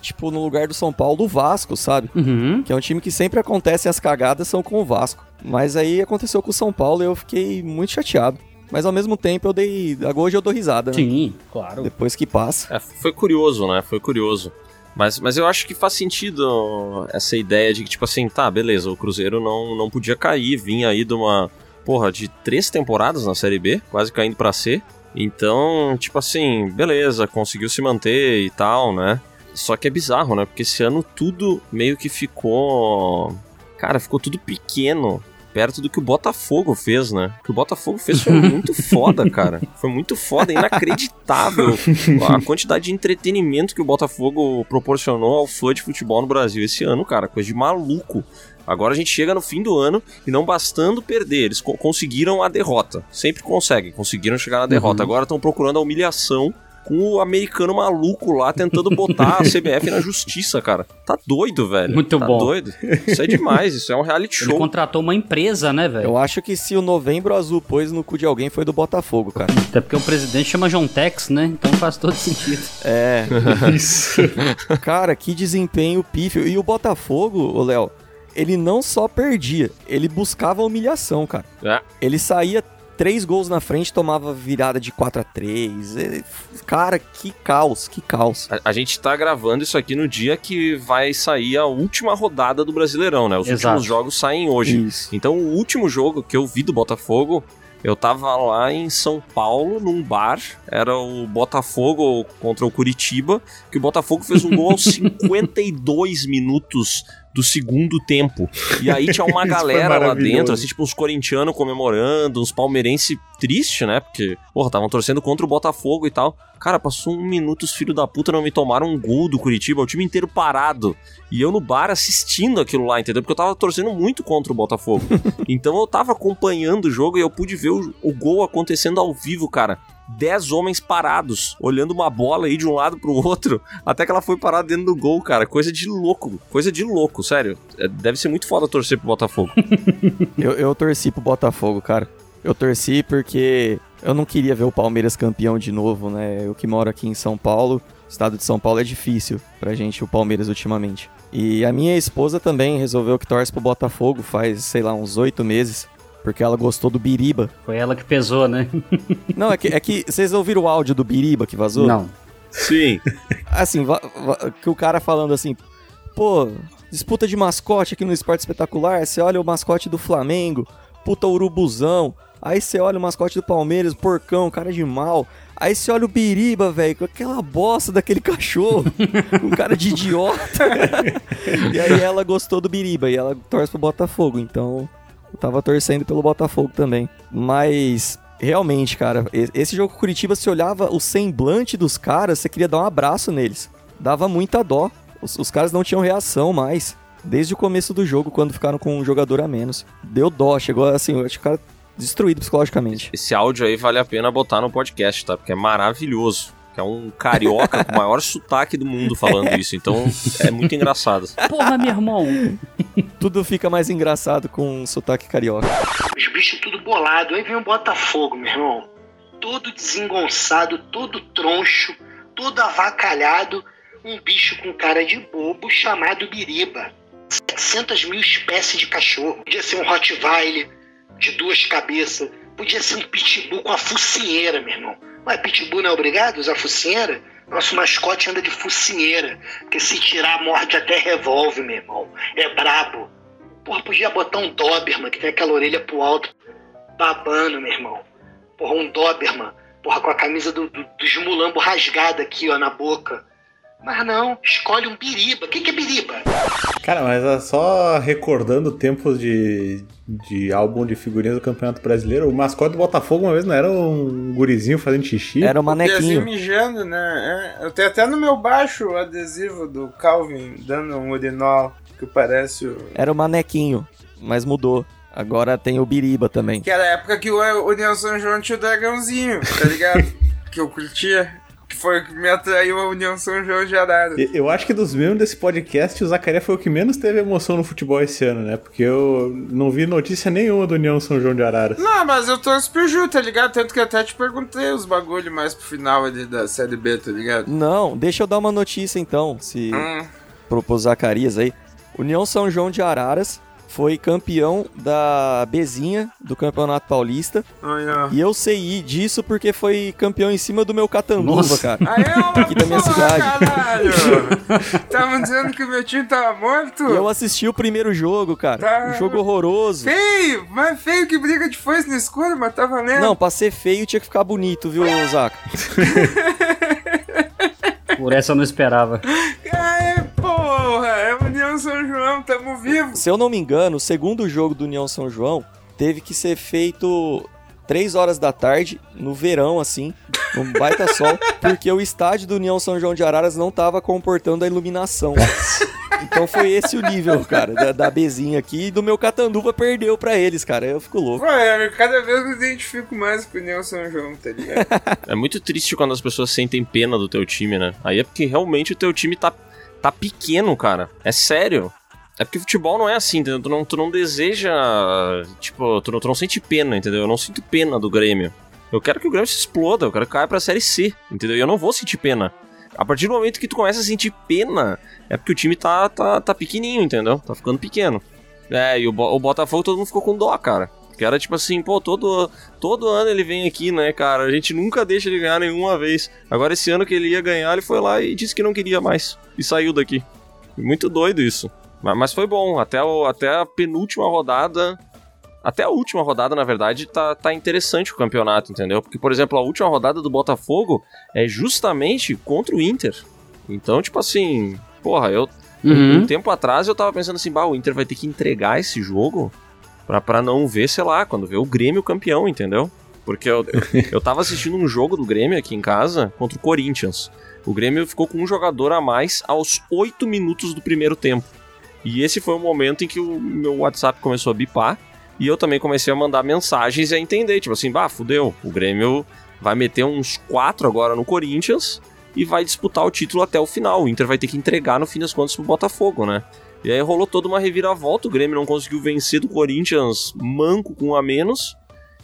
tipo, no lugar do São Paulo, do Vasco, sabe? Uhum. Que é um time que sempre acontece as cagadas são com o Vasco. Mas aí aconteceu com o São Paulo e eu fiquei muito chateado. Mas ao mesmo tempo eu dei. Agora hoje eu dou risada, né? Sim, claro. Depois que passa. É, foi curioso, né? Foi curioso. Mas, mas eu acho que faz sentido essa ideia de que, tipo assim, tá, beleza, o Cruzeiro não, não podia cair, vinha aí de uma, porra, de três temporadas na Série B, quase caindo pra C. Então, tipo assim, beleza, conseguiu se manter e tal, né? Só que é bizarro, né? Porque esse ano tudo meio que ficou. Cara, ficou tudo pequeno. Perto do que o Botafogo fez, né? O que o Botafogo fez foi <laughs> muito foda, cara. Foi muito foda, inacreditável a quantidade de entretenimento que o Botafogo proporcionou ao fã de futebol no Brasil esse ano, cara. Coisa de maluco. Agora a gente chega no fim do ano e não bastando perder, eles co- conseguiram a derrota. Sempre conseguem, conseguiram chegar na derrota. Agora estão procurando a humilhação com o americano maluco lá tentando botar a <laughs> CBF na justiça, cara. Tá doido, velho. Muito tá bom. doido. Isso é demais, isso é um reality Ele show. contratou uma empresa, né, velho? Eu acho que se o Novembro Azul pôs no cu de alguém foi do Botafogo, cara. Até porque o presidente chama John Tex, né? Então faz todo sentido. É. <laughs> Isso. Cara, que desempenho pífio. E o Botafogo, ô Léo, ele não só perdia, ele buscava humilhação, cara. É. Ele saía três gols na frente, tomava virada de 4 a 3 Ele- Cara, que caos, que caos. A, a gente tá gravando isso aqui no dia que vai sair a última rodada do Brasileirão, né? Os Exato. últimos jogos saem hoje. Isso. Então, o último jogo que eu vi do Botafogo, eu tava lá em São Paulo, num bar. Era o Botafogo contra o Curitiba. Que o Botafogo fez um gol aos <laughs> 52 minutos do segundo tempo. E aí tinha uma <laughs> galera lá dentro, assim, tipo uns corintianos comemorando, uns palmeirense triste, né? Porque, porra, estavam torcendo contra o Botafogo e tal. Cara, passou um minuto, os filhos da puta não me tomaram um gol do Curitiba, o time inteiro parado. E eu no bar assistindo aquilo lá, entendeu? Porque eu tava torcendo muito contra o Botafogo. <laughs> então eu tava acompanhando o jogo e eu pude ver o, o gol acontecendo ao vivo, cara. Dez homens parados, olhando uma bola aí de um lado pro outro, <laughs> até que ela foi parada dentro do gol, cara. Coisa de louco, coisa de louco, sério. É, Deve ser muito foda torcer pro Botafogo. <laughs> Eu, eu torci pro Botafogo, cara. Eu torci porque eu não queria ver o Palmeiras campeão de novo, né? Eu que moro aqui em São Paulo, estado de São Paulo é difícil pra gente o Palmeiras ultimamente. E a minha esposa também resolveu que torce pro Botafogo faz, sei lá, uns oito meses. Porque ela gostou do Biriba. Foi ela que pesou, né? <laughs> Não, é que, é que vocês ouviram o áudio do Biriba que vazou? Não. Sim. <laughs> Assim, que o cara falando assim, pô, disputa de mascote aqui no Esporte Espetacular, você olha o mascote do Flamengo, puta urubuzão, aí você olha o mascote do Palmeiras, porcão, cara de mal, aí você olha o Biriba, velho, com aquela bosta daquele cachorro, <laughs> um cara de idiota. e aí ela gostou do Biriba e ela torce pro Botafogo, então tava torcendo pelo Botafogo também. Mas realmente, cara, esse jogo Curitiba, se olhava o semblante dos caras, você queria dar um abraço neles. Dava muita dó. Os, os caras não tinham reação mais. Desde o começo do jogo, quando ficaram com um jogador a menos. Deu dó, chegou assim, acho que o cara destruído psicologicamente. Esse áudio aí vale a pena botar no podcast, tá? Porque é maravilhoso. Que é um carioca com o maior sotaque do mundo falando <laughs> isso. Então é muito engraçado. Porra, meu irmão. Tudo fica mais engraçado com um sotaque carioca. Os bichos tudo bolado. Aí vem o Botafogo, meu irmão. Todo desengonçado, todo troncho, todo avacalhado. Um bicho com cara de bobo chamado Biriba. 700 mil espécies de cachorro. Podia ser um Rottweiler de duas cabeças. Podia ser um Pitbull com a focinheira, meu irmão. Mas Pitbull não é obrigado a usar focinheira? Nosso mascote anda de focinheira. Porque se tirar, morde até revólver, meu irmão. É brabo. Porra, podia botar um Doberman, que tem aquela orelha pro alto, babando, meu irmão. Porra, um Doberman. Porra, com a camisa do, do, mulambo rasgada aqui, ó, na boca. Mas não, escolhe um biriba. O que, que é biriba? Cara, mas é só recordando tempos de, de álbum de figurinhas do Campeonato Brasileiro, o mascote do Botafogo uma vez não era um gurizinho fazendo xixi? Era o Piazinho manequinho. mijando, né? É, eu tenho até no meu baixo o adesivo do Calvin dando um urinol que parece o. Era o manequinho, mas mudou. Agora tem o Biriba também. Que era a época que o União São João tinha o dragãozinho, tá ligado? <laughs> que eu curtia. Que foi o que me atraiu a União São João de Arara. Eu acho que dos membros desse podcast, o Zacaria foi o que menos teve emoção no futebol esse ano, né? Porque eu não vi notícia nenhuma do União São João de Araras. Não, mas eu torço pro Ju, tá ligado? Tanto que eu até te perguntei os bagulho mais pro final ali da Série B, tá ligado? Não, deixa eu dar uma notícia então, se Hum. propôs Zacarias aí. União São João de Araras foi campeão da Bezinha do Campeonato Paulista. Olha. E eu sei disso porque foi campeão em cima do meu Catanduva, Nossa. cara. Aí é Aqui da minha cidade. caralho! Estavam dizendo que o meu time tava morto? E eu assisti o primeiro jogo, cara. Tá. Um jogo horroroso. Feio! Mas feio que briga de foice no escuro, mas tá valendo. Não, pra ser feio tinha que ficar bonito, viu, Zaca? <laughs> Por essa eu não esperava. É União São João, tamo vivo! Se eu não me engano, o segundo jogo do União São João teve que ser feito 3 horas da tarde, no verão, assim, num baita <laughs> sol, porque o estádio do União São João de Araras não tava comportando a iluminação. Então foi esse o nível, cara, da, da Bezinha aqui e do meu Catanduva perdeu pra eles, cara. Eu fico louco. Eu cada vez me identifico mais com o União São João, tá ligado? <laughs> É muito triste quando as pessoas sentem pena do teu time, né? Aí é porque realmente o teu time tá, tá pequeno, cara. É sério. É porque futebol não é assim, entendeu? Tu não, tu não deseja. Tipo, tu não, tu não sente pena, entendeu? Eu não sinto pena do Grêmio. Eu quero que o Grêmio se exploda, eu quero que caia pra Série C, entendeu? E eu não vou sentir pena. A partir do momento que tu começa a sentir pena, é porque o time tá, tá, tá pequenininho, entendeu? Tá ficando pequeno. É, e o, o Botafogo todo mundo ficou com dó, cara. Que era tipo assim, pô, todo, todo ano ele vem aqui, né, cara? A gente nunca deixa ele ganhar nenhuma vez. Agora esse ano que ele ia ganhar, ele foi lá e disse que não queria mais. E saiu daqui. Muito doido isso. Mas, mas foi bom. Até, o, até a penúltima rodada. Até a última rodada, na verdade, tá, tá interessante o campeonato, entendeu? Porque, por exemplo, a última rodada do Botafogo é justamente contra o Inter. Então, tipo assim, porra, eu, Uhum. Um tempo atrás eu tava pensando assim, bah, o Inter vai ter que entregar esse jogo pra, pra não ver, sei lá, quando ver o Grêmio campeão, entendeu? Porque eu, eu, <laughs> eu tava assistindo um jogo do Grêmio aqui em casa contra o Corinthians. O Grêmio ficou com um jogador a mais aos 8 minutos do primeiro tempo. E esse foi o momento em que o meu WhatsApp começou a bipar. E eu também comecei a mandar mensagens e a entender, tipo assim, bah, fudeu, o Grêmio vai meter uns 4 agora no Corinthians e vai disputar o título até o final. O Inter vai ter que entregar no fim das contas pro Botafogo, né? E aí rolou toda uma reviravolta, o Grêmio não conseguiu vencer do Corinthians manco com um a menos.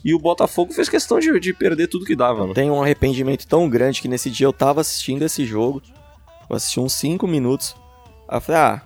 E o Botafogo fez questão de, de perder tudo que dava, né? Tem um arrependimento tão grande que nesse dia eu tava assistindo esse jogo. Eu assisti uns 5 minutos. Aí eu falei, ah,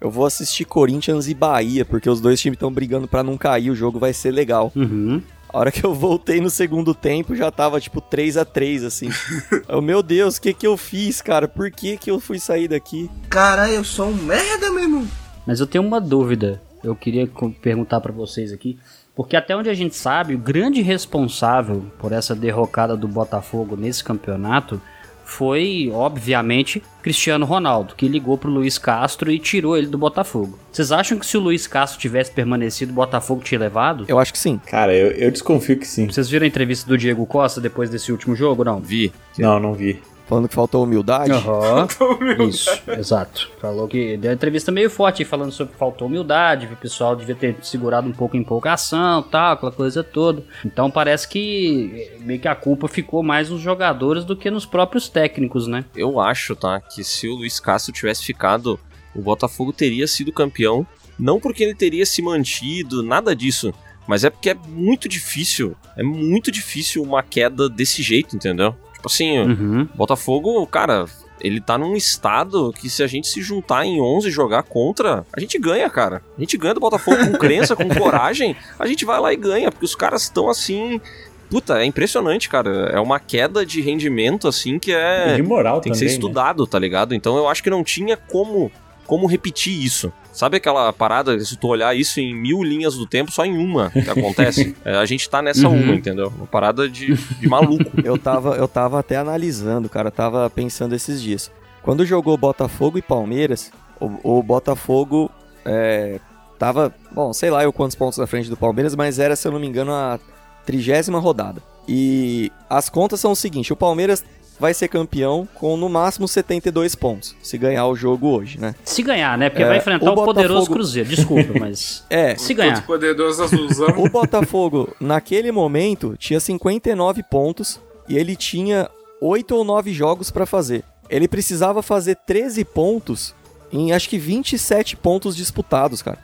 eu vou assistir Corinthians e Bahia, porque os dois times estão brigando pra não cair, o jogo vai ser legal. Uhum. A hora que eu voltei no segundo tempo, já tava tipo 3 a 3 assim. <laughs> eu, meu Deus, o que que eu fiz, cara? Por que que eu fui sair daqui? Cara, eu sou um merda, meu irmão. Mas eu tenho uma dúvida. Eu queria perguntar pra vocês aqui. Porque até onde a gente sabe, o grande responsável por essa derrocada do Botafogo nesse campeonato foi, obviamente, Cristiano Ronaldo, que ligou pro Luiz Castro e tirou ele do Botafogo. Vocês acham que se o Luiz Castro tivesse permanecido, o Botafogo tinha levado? Eu acho que sim. Cara, eu, eu desconfio que sim. Vocês viram a entrevista do Diego Costa depois desse último jogo, não? Vi. Não, não vi. Falando que faltou humildade. Aham. <laughs> Isso, exato. Falou que deu uma entrevista meio forte aí, falando sobre que faltou humildade, que o pessoal devia ter segurado um pouco a empolgação tal, aquela coisa toda. Então parece que eh, meio que a culpa ficou mais nos jogadores do que nos próprios técnicos, né? Eu acho, tá, que se o Luiz Castro tivesse ficado, o Botafogo teria sido campeão. Não porque ele teria se mantido, nada disso. Mas é porque é muito difícil. É muito difícil uma queda desse jeito, entendeu? Tipo assim, Uhum. Botafogo, cara, ele tá num estado que se a gente se juntar em 11 e jogar contra, a gente ganha, cara. A gente ganha do Botafogo com crença, com <laughs> coragem, a gente vai lá e ganha, porque os caras estão assim. Puta, é impressionante, cara. É uma queda de rendimento, assim, que é. De moral Tem que também, ser né? estudado, tá ligado? Então eu acho que não tinha como, como repetir isso. Sabe aquela parada, se tu olhar isso em mil linhas do tempo, só em uma que acontece? <laughs> É, a gente tá nessa Uhum. uma, entendeu? Uma parada de, de maluco. <laughs> Eu tava, eu tava até analisando, cara, tava pensando esses dias. Quando jogou Botafogo e Palmeiras, o, o Botafogo é, tava, bom, sei lá eu quantos pontos na frente do Palmeiras, mas era, se eu não me engano, a trigésima rodada. E as contas são o seguinte: o Palmeiras vai ser campeão com no máximo 72 pontos, se ganhar o jogo hoje, né? Se ganhar, né? Porque É, vai enfrentar o o, poderoso Botafogo- Cruzeiro. Desculpa, mas. <laughs> É, Se ganhar. Poderoso azulzão. O Botafogo, naquele momento, tinha 59 pontos e ele tinha 8 ou 9 jogos pra fazer. Ele precisava fazer 13 pontos em acho que 27 pontos disputados, cara.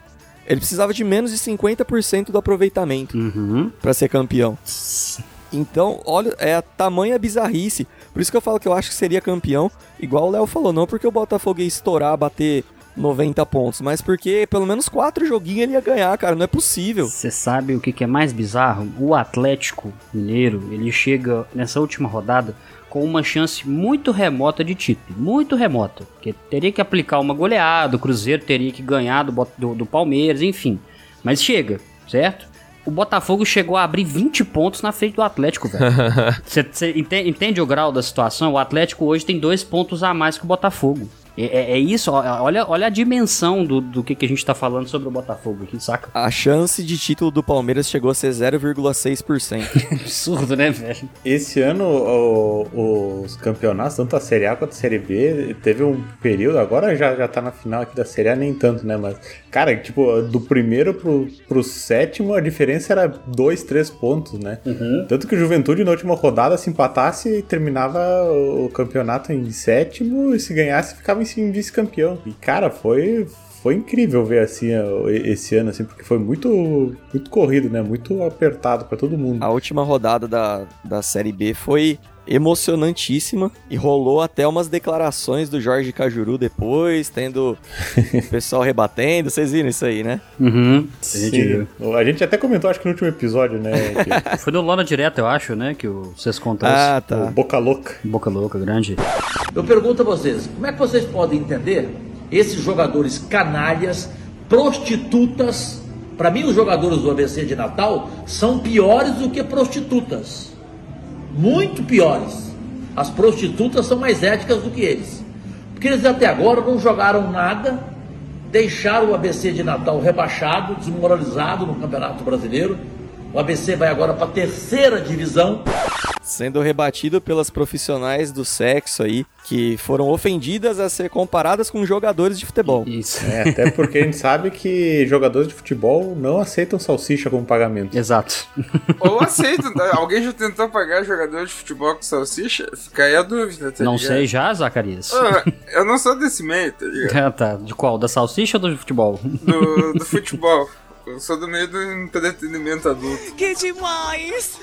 Ele precisava de menos de 50% do aproveitamento Uhum. pra ser campeão. Então, olha, é a tamanha bizarrice. Por isso que eu falo que eu acho que seria campeão, igual o Léo falou, não porque o Botafogo ia estourar, bater 90 pontos, mas porque pelo menos quatro joguinhos ele ia ganhar, cara, não é possível. Você sabe o que, é mais bizarro? O Atlético Mineiro, ele chega nessa última rodada com uma chance muito remota de título. Muito remota. Porque teria que aplicar uma goleada, o Cruzeiro teria que ganhar do, do, do Palmeiras, enfim. Mas chega, certo? O Botafogo chegou a abrir 20 pontos na frente do Atlético, velho. <laughs> Você entende, entende o grau da situação? O Atlético hoje tem dois pontos a mais que o Botafogo. É, é- é isso, olha, olha a dimensão do, do que, que a gente tá falando sobre o Botafogo aqui, saca? A chance de título do Palmeiras chegou a ser 0,6%. <laughs> Absurdo, né, velho? Esse ano, o- os campeonatos, tanto a Série A quanto a Série B, teve um período, agora já, já tá na final aqui da Série A, nem tanto, né? Mas, cara, tipo, do primeiro pro, pro sétimo, a diferença era dois, três pontos, né? Tanto que o Juventude, na última rodada, se empatasse, terminava o campeonato em sétimo, e se ganhasse, ficava em vice-campeão. E, cara, foi... Foi incrível ver assim esse ano, assim, porque foi muito, muito corrido, né? Muito apertado pra todo mundo. a última rodada da, da Série B foi emocionantíssima e rolou até umas declarações do Jorge Cajuru depois, tendo <laughs> o pessoal rebatendo. Vocês viram isso aí, né? Uhum. A gente viu. A gente até comentou, acho que no último episódio, né? <laughs> que Foi no Lona Direto, eu acho, né? Que o Sescon trouxe. Ah, o tá. Boca Louca. Boca louca, grande. Eu pergunto a vocês, como é que vocês podem entender esses jogadores canalhas, prostitutas? Para mim, os jogadores do ABC de Natal são piores do que prostitutas. Muito piores. As prostitutas são mais éticas do que eles. Porque eles até agora não jogaram nada, deixaram o ABC de Natal rebaixado, desmoralizado no Campeonato Brasileiro. O ABC vai agora para a terceira divisão. Sendo rebatido pelas profissionais do sexo aí, que foram ofendidas a ser comparadas com jogadores de futebol. Isso. É, até porque a gente sabe que jogadores de futebol não aceitam salsicha como pagamento. Exato. Ou aceito, né? alguém já tentou pagar jogador de futebol com salsicha? Fica aí a dúvida, tá não ligado? sei já, Zacarias. Ah, eu não sou desse meio, tá ligado? Ah, <laughs> tá. De qual? Da salsicha ou do futebol? Do, do futebol. Eu sou do meio do entretenimento adulto. Que demais!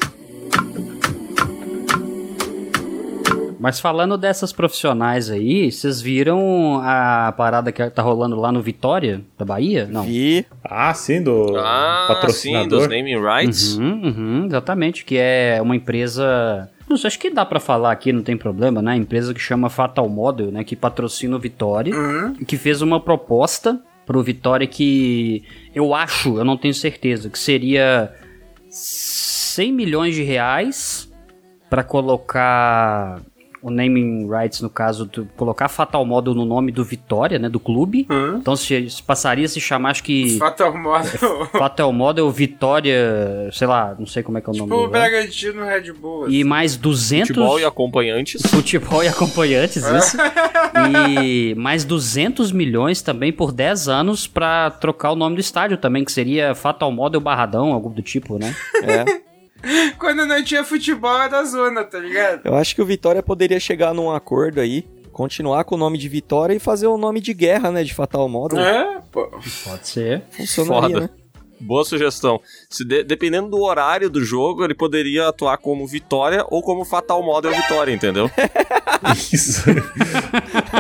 Mas falando dessas profissionais aí, vocês viram a parada que tá rolando lá no Vitória, da Bahia? Não. Vi. Ah, sim, do Ah, sim, patrocinador. dos naming rights. Uhum, uhum, exatamente, que é uma empresa. Não sei, acho que dá pra falar aqui, não tem problema, né? Empresa que chama Fatal Model, né? Que patrocina o Vitória, que fez uma proposta pro Vitória que eu acho, eu não tenho certeza, que seria 100 milhões de reais pra colocar o naming rights, no caso, do, colocar Fatal Model no nome do Vitória, né? Do clube. Então se, se passaria a se chamar, acho que. Fatal Model. Fatal Model Vitória, sei lá, não sei como é que é o nome Tipo o. Bragantino Red Bull. assim. E mais 200 Futebol e acompanhantes. futebol e acompanhantes, isso. e mais 200 milhões também por 10 anos pra trocar o nome do estádio também, que seria Fatal Model Barradão, algo do tipo, né? É. <laughs> Quando não tinha futebol era zona, tá ligado? Eu acho que o Vitória poderia chegar num acordo aí, continuar com o nome de Vitória e fazer o nome de guerra, né? De Fatal Model. É, pô. Pode ser. Funcionaria, Foda. né? Boa sugestão. Se de- dependendo do horário do jogo, ele poderia atuar como Vitória ou como Fatal Model Vitória, entendeu? <laughs> Isso.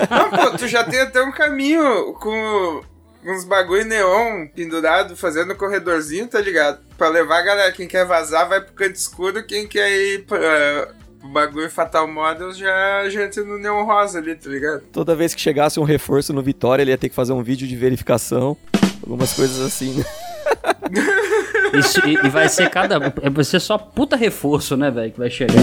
Não, pô, tu já tem até um caminho com uns bagulho neon pendurado, fazendo um corredorzinho, tá ligado? Pra levar a galera. Quem quer vazar vai pro canto escuro, quem quer ir pra, pro bagulho Fatal Models já, entra no neon rosa ali, tá ligado? Toda vez que chegasse um reforço no Vitória, ele ia ter que fazer um vídeo de verificação. Algumas coisas assim, né? <laughs> Isso, e, e vai ser cada. Vai ser só puta reforço, né, velho, que vai chegar.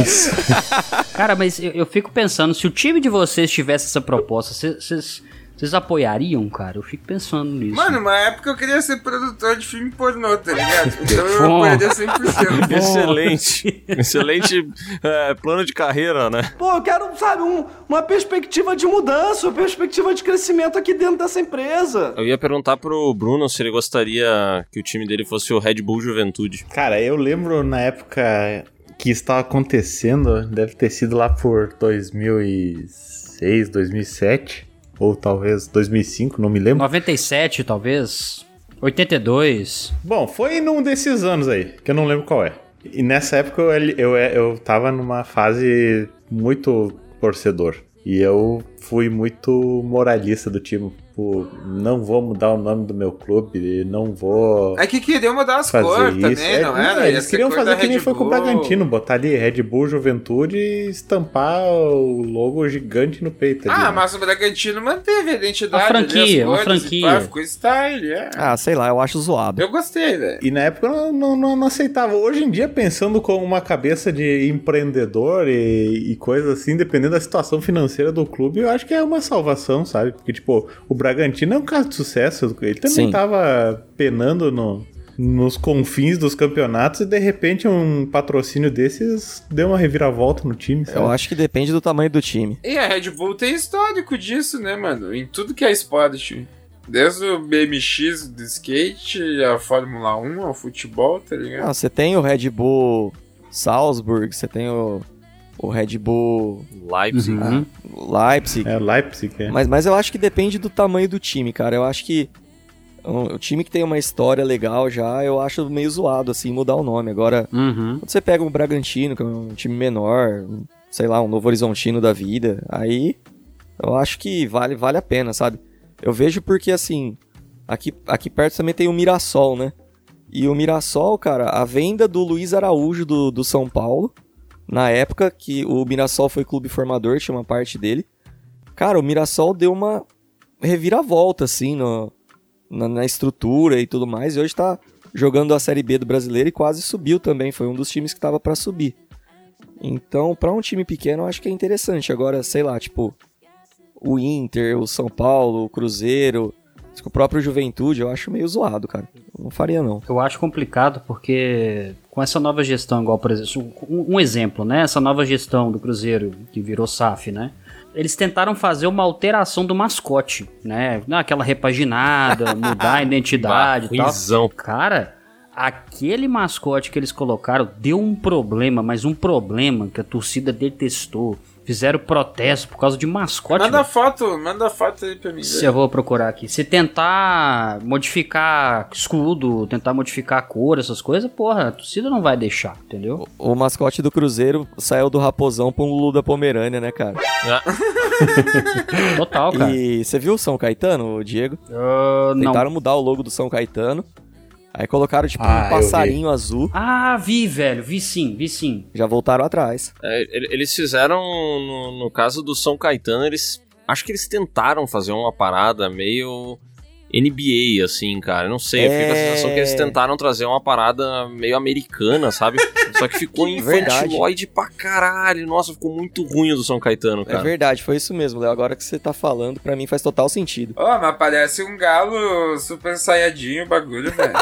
Cara, mas eu, eu fico pensando, se o time de vocês tivesse essa proposta, vocês- vocês. Apoiariam, cara? Eu fico pensando nisso. Mano, uma época eu queria ser produtor de filme pornô, tá ligado? <laughs> Então eu apoiaria 100%. <laughs> Excelente. Excelente é, plano de carreira, né? Pô, eu quero, sabe, um- uma perspectiva de mudança, uma perspectiva de crescimento aqui dentro dessa empresa. Eu ia perguntar pro Bruno se ele gostaria que o time dele fosse o Red Bull Juventude. Cara, eu lembro na época que estava acontecendo, deve ter sido lá por 2006, 2007, ou talvez 2005, não me lembro. 97, talvez. 82. Bom, foi num desses anos aí, que eu não lembro qual é. E nessa época eu, eu, eu tava numa fase muito torcedor. E eu fui muito moralista do time. Tipo, não vou mudar o nome do meu clube, não vou É que queriam mudar as fazer cores isso. também, É, não era? Ia eles queriam fazer que nem Red foi com o Bull. Bragantino, botar ali Red Bull Juventude e estampar o logo gigante no peito. ali, Ah, né? mas o Bragantino manteve a identidade. Uma franquia, ali, as uma cores e franquia. pá, ficou style, é. Ah, sei lá, eu acho zoado. Eu gostei, velho. E na época eu não, não, não- não aceitava. Hoje em dia, pensando com uma cabeça de empreendedor e, e coisa assim, dependendo da situação financeira do clube, eu acho que é uma salvação, sabe? Porque, tipo, o Bragantino é um caso de sucesso. Ele também Sim. tava penando no, nos confins dos campeonatos e de repente um patrocínio desses deu uma reviravolta no time, sabe? Eu acho que depende do tamanho do time. E a Red Bull tem histórico disso, né, mano? Em tudo que é esporte. Desde o BMX do skate, a Fórmula 1, ao futebol, tá ligado? Ah, você tem o Red Bull Salzburg, você tem o, o Red Bull Leipzig. Uhum. Leipzig. É, Leipzig, é. Mas, mas eu acho que depende do tamanho do time, cara. Eu acho que o, o time que tem uma história legal já, eu acho meio zoado, assim, mudar o nome. Agora, Uhum. quando você pega um Bragantino, que é um time menor, um, sei lá, um Novo Horizontino da vida, aí eu acho que vale, vale a pena, sabe? Eu vejo porque, assim, aqui, aqui perto também tem o Mirassol, né? E o Mirassol, cara, a venda do Luiz Araújo do, do São Paulo, na época que o Mirassol foi clube formador, tinha uma parte dele. Cara, o Mirassol deu uma reviravolta, assim, no, na, na estrutura e tudo mais. E hoje tá jogando a Série B do brasileiro e quase subiu também. Foi um dos times que tava pra subir. Então, pra um time pequeno, eu acho que é interessante. Agora, sei lá, tipo, o Inter, o São Paulo, o Cruzeiro, o próprio Juventude, eu acho meio zoado, cara. Eu não faria, não. Eu acho complicado porque com essa nova gestão, igual por exemplo, um, um exemplo, né? Essa nova gestão do Cruzeiro que virou SAF, né? Eles tentaram fazer uma alteração do mascote, né? Aquela repaginada, <laughs> mudar a identidade e tal. Cara, aquele mascote que eles colocaram deu um problema, mas um problema que a torcida detestou. Fizeram protesto por causa de mascote. Manda velho. foto, manda foto aí pra mim. Se eu vou procurar aqui. Se tentar modificar escudo, tentar modificar a cor, essas coisas, porra, a torcida não vai deixar, entendeu? O mascote do Cruzeiro saiu do Raposão pra um Lulu da Pomerânia, né, cara? <laughs> Total, cara. E você viu o São Caetano, Diego? Não. Tentaram mudar o logo do São Caetano. Aí colocaram, tipo, Ah, um passarinho azul. Ah, vi, velho. Vi sim, vi sim. Já voltaram atrás. É, ele- eles fizeram, no, no caso do São Caetano, eles. Acho que eles tentaram fazer uma parada meio NBA, assim, cara. Eu não sei, eu fico com a É. sensação que eles tentaram trazer uma parada meio americana, sabe? Só que ficou <laughs> infantiloide pra caralho. Nossa, ficou muito ruim o do São Caetano, É cara. verdade, foi isso mesmo, Léo. Agora que você tá falando, pra mim faz total sentido. Ó, mas parece um galo super ensaiadinho o bagulho, velho.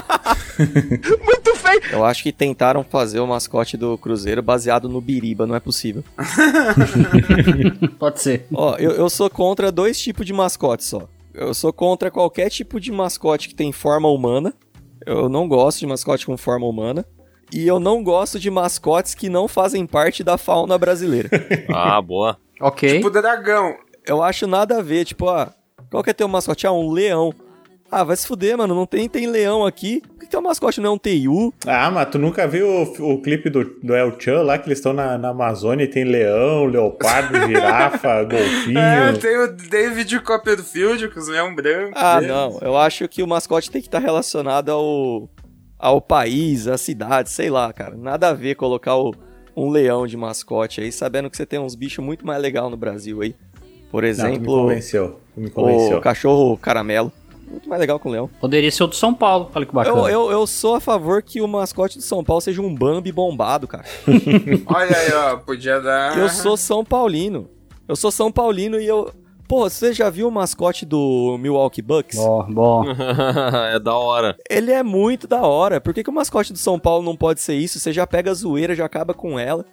<laughs> Eu acho que tentaram fazer o mascote do Cruzeiro baseado no Biriba, não é possível. <laughs> Pode ser. Ó, eu, eu sou contra dois tipos de mascote só. Eu sou contra qualquer tipo de mascote que tem forma humana. Eu não gosto de mascote com forma humana. E eu não gosto de mascotes que não fazem parte da fauna brasileira. <laughs> Ah, boa. Ok. tipo dragão. Eu acho nada a ver, tipo, ah, qual que é teu mascote? Ah, um leão. Ah, vai se fuder, mano, não tem, tem leão aqui. Por que teu mascote não é um TU? Ah, mas tu nunca viu o, o clipe do, do El Chan lá, que eles estão na, na Amazônia e tem leão, leopardo, <laughs> girafa, golfinho. É, tem o David Copperfield com os leão branco. Ah, não. Eu acho que o mascote tem que estar relacionado ao, ao país, à cidade, sei lá, cara. Nada a ver colocar o- um leão de mascote aí, sabendo que você tem uns bichos muito mais legal no Brasil aí. Por Não, tu me exemplo, convenceu. tu Me convenceu. o cachorro caramelo. Muito mais legal que o leão. Poderia ser o do São Paulo. Olha que bacana. Eu, eu, eu sou a favor que o mascote do São Paulo seja um Bambi bombado, cara. <laughs> Olha aí, ó, podia dar. Eu sou São Paulino. Eu sou São Paulino e eu. Pô, você já viu o mascote do Milwaukee Bucks? Bom, bom. <laughs> é da hora. Ele é muito da hora. Por que, que o mascote do São Paulo não pode ser isso? Você já pega a zoeira, já acaba com ela.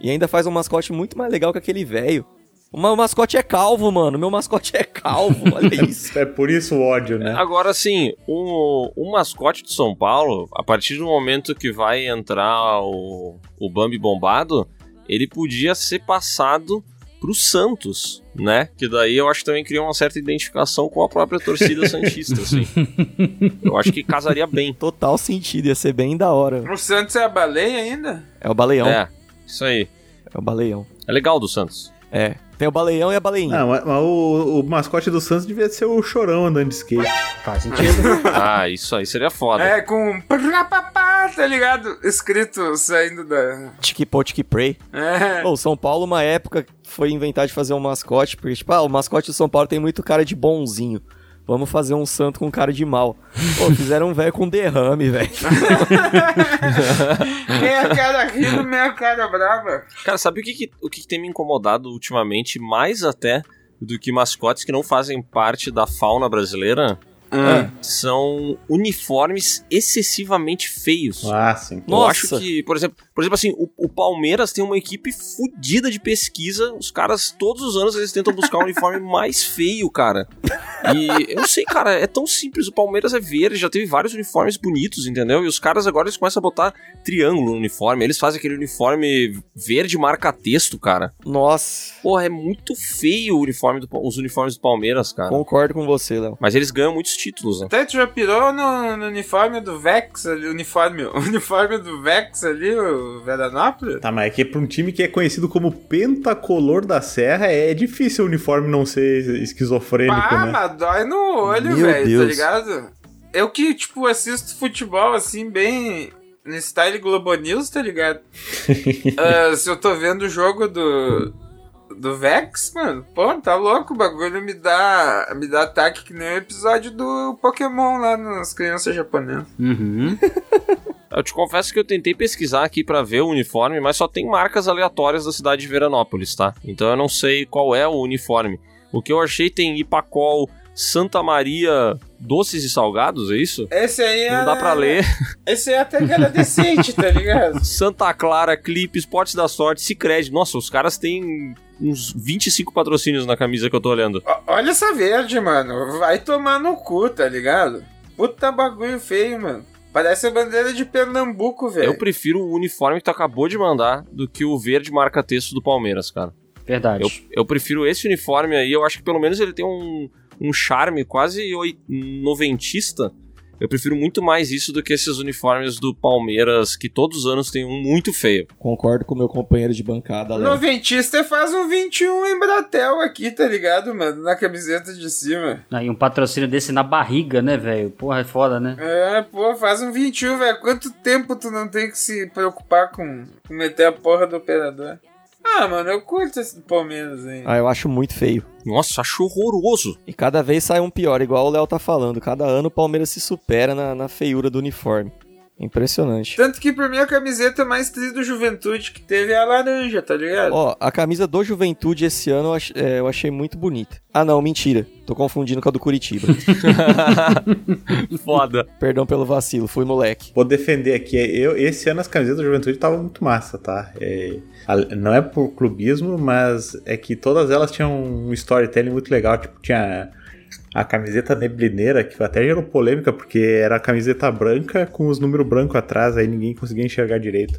E ainda faz um mascote muito mais legal que aquele velho. O o mascote é calvo, mano. Meu mascote é calvo, <laughs> olha isso. É por isso o ódio, né? Agora, assim, o, o mascote do São Paulo, a partir do momento que vai entrar o, o Bambi bombado, ele podia ser passado pro Santos, né? Que daí eu acho que também cria uma certa identificação com a própria torcida <laughs> santista, assim. Eu acho que casaria bem. Total sentido, ia ser bem da hora. O Santos é a baleia ainda? É o baleão. É, isso aí. É o baleão. É legal do Santos. É. Tem o baleão e a baleinha. Não, mas, mas o, o mascote do Santos devia ser o chorão andando de skate. Faz sentido. <laughs> Ah, isso aí seria foda. É, com papá, tá ligado? Escrito saindo da. Tiki po, tiki pray. É. O São Paulo, uma época, foi inventar de fazer um mascote, porque, tipo, ah, o mascote do São Paulo tem muito cara de bonzinho. Vamos fazer um santo com cara de mal. Pô, fizeram um velho com derrame, velho. <laughs> meia cara rindo, meia cara brava. Cara, sabe o que, que- o que, que tem me incomodado ultimamente, mais até do que mascotes que não fazem parte da fauna brasileira? Ah. São uniformes excessivamente feios. Ah, sim. Eu acho que, por exemplo, por exemplo assim, o, o Palmeiras tem uma equipe fodida de pesquisa. Os caras, todos os anos, eles tentam buscar um uniforme <laughs> mais feio, cara. E eu não sei, cara, é tão simples. O Palmeiras é verde, já teve vários uniformes bonitos, entendeu? E os caras agora eles começam a botar triângulo no uniforme. Eles fazem aquele uniforme verde marca-texto, cara. Nossa. Porra, é muito feio o uniforme do, os uniformes do Palmeiras, cara. Concordo com você, Léo. Mas eles ganham muitos títulos, né? Até tu já pirou no, no uniforme do Vex ali, uniforme, <laughs> o uniforme do Vex ali, o Veranópolis? Tá, mas é que pra um time que é conhecido como pentacolor da serra, é difícil o uniforme não ser esquizofrênico, Ah, né? mas dói no olho, velho, tá ligado? Eu que, tipo, assisto futebol assim, bem no style Globo News, tá ligado? <laughs> Ah, se eu tô vendo o jogo do. Do Vex, mano, pô, tá louco, o bagulho me dá. Me dá ataque que nem o episódio do Pokémon lá nas crianças japonesas. Uhum. <laughs> Eu te confesso que eu tentei pesquisar aqui pra ver o uniforme, mas só tem marcas aleatórias da cidade de Veranópolis, tá? Então eu não sei qual é o uniforme. O que eu achei tem Ipacol, Santa Maria, doces e salgados, é isso? Esse aí é. Não dá pra ler. Esse aí até que era decente, tá ligado? <laughs> Santa Clara, Clipe, Esportes da Sorte, Cicred. Nossa, os caras têm uns 25 patrocínios na camisa que eu tô olhando. Olha essa verde, mano. Vai tomar no cu, tá ligado? Puta bagulho feio, mano. Parece a bandeira de Pernambuco, velho. Eu prefiro o uniforme que tu acabou de mandar do que o verde marca-texto do Palmeiras, cara. Verdade. Eu, eu prefiro esse uniforme aí, eu acho que pelo menos ele tem um, um charme quase noventista. Eu prefiro muito mais isso do que esses uniformes do Palmeiras, que todos os anos tem um muito feio. Concordo com o meu companheiro de bancada, Léo. Noventista faz um 21 em Bratel aqui, tá ligado, mano? Na camiseta de cima. Aí um patrocínio desse na barriga, né, velho? Porra, é foda, né? É, pô, faz um 21, velho. Quanto tempo tu não tem que se preocupar com, com meter a porra do operador? Ah, mano, eu curto esse do Palmeiras aí. Ah, eu acho muito feio. Nossa, acho horroroso. E cada vez sai um pior, igual o Léo tá falando. Cada ano o Palmeiras se supera na, na feiura do uniforme. Impressionante. Tanto que pra mim a camiseta mais tri do Juventude que teve é a laranja, tá ligado? Ó, a camisa do Juventude esse ano eu, ach- é, eu achei muito bonita. Ah, não, mentira. Tô confundindo com a do Curitiba. <laughs> Foda. Perdão pelo vacilo, fui moleque. Vou defender aqui. Eu, esse ano as camisetas da Juventude estavam muito massa, tá? É, a- não é por clubismo, mas é que todas elas tinham um storytelling muito legal. Tipo, tinha a camiseta neblineira, que até gerou polêmica, porque era a camiseta branca com os números brancos atrás, aí ninguém conseguia enxergar direito.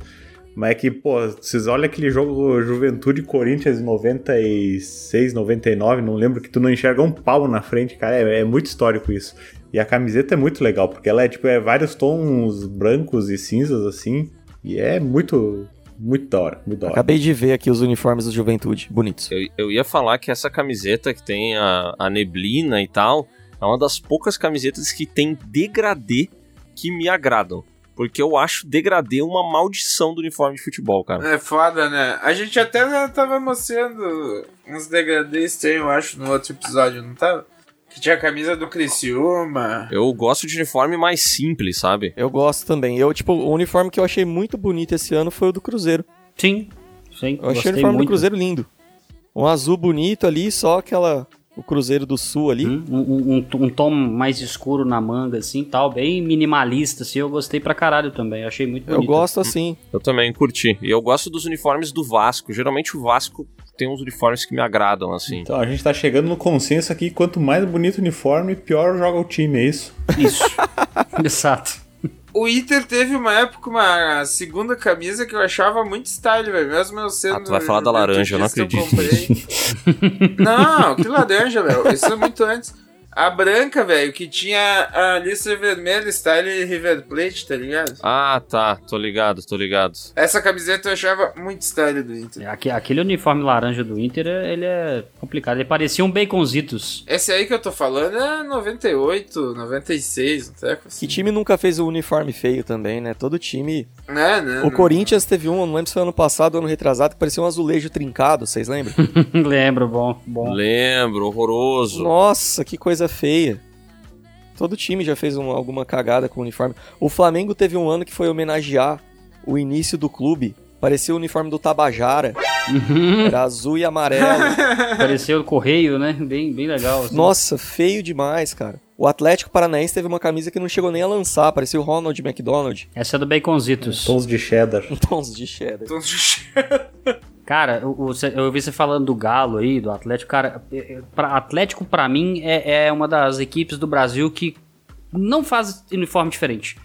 Mas é que, pô, vocês olham aquele jogo Juventude Corinthians em 96, 99, não lembro que tu não enxerga um pau na frente, cara. É, é muito histórico isso. E a camiseta é muito legal, porque ela é tipo, é vários tons brancos e cinzas assim. E é muito, muito da hora, muito da hora. Acabei de ver aqui os uniformes do Juventude. Bonitos. Eu, eu ia falar que essa camiseta que tem a, a neblina e tal é uma das poucas camisetas que tem degradê que me agradam. Porque eu acho degradê uma maldição do uniforme de futebol, cara. É foda, né? A gente até tava mostrando uns degradês, tem, eu acho, no outro episódio, não tava? Que tinha a camisa do Criciúma. Eu gosto de uniforme mais simples, sabe? Eu gosto também. Eu, tipo, o uniforme que eu achei muito bonito esse ano foi o do Cruzeiro. Sim, sim. Eu achei o uniforme muito. do Cruzeiro lindo. Um azul bonito ali, só aquela. O Cruzeiro do Sul ali. Um, um- um- um tom mais escuro na manga, assim, tal, bem minimalista, assim, eu gostei pra caralho também, achei muito Eu bonito. gosto assim. Eu também curti. E eu gosto dos uniformes do Vasco. Geralmente o Vasco tem uns uniformes que me agradam, assim. Então a gente tá chegando no consenso aqui: quanto mais bonito o uniforme, pior joga o time, é isso? Isso. <laughs> Exato. O Inter teve uma época, uma segunda camisa que eu achava muito style, velho. Mesmo eu sendo. Ah, tu vai falar da laranja, eu não juventudista, comprei. não, que laranja, velho. Isso é muito antes. A branca, velho, que tinha a lista vermelha, style River Plate, tá ligado? Ah, tá. Tô ligado, tô ligado. Essa camiseta eu achava muito style do Inter. Aque- Aquele uniforme laranja do Inter, ele é complicado. Ele parecia um baconzitos. Esse aí que eu tô falando é 98, 96, um treco assim. Que time nunca fez o uniforme feio também, né? Todo time. Né, né? O Corinthians teve um, não lembro se foi ano passado ou ano retrasado, que parecia um azulejo trincado, vocês lembram? <laughs> Lembro, bom, bom. Lembro, horroroso. Nossa, que coisa feia. Todo time já fez um- alguma cagada com o uniforme. O Flamengo teve um ano que foi homenagear o início do clube. Parecia o uniforme do Tabajara. Era azul e amarelo. <laughs> Pareceu o correio, né? Bem, bem legal. assim. Nossa, feio demais, cara. O Atlético Paranaense teve uma camisa que não chegou nem a lançar. Parecia o Ronald McDonald. Essa é do baconzitos. Tons de cheddar. <laughs> Tons de cheddar. Tons de cheddar. Cara, eu ouvi você falando do Galo aí, do Atlético. Cara, é- é- pra- Atlético pra mim é, é uma das equipes do Brasil que não faz uniforme diferente.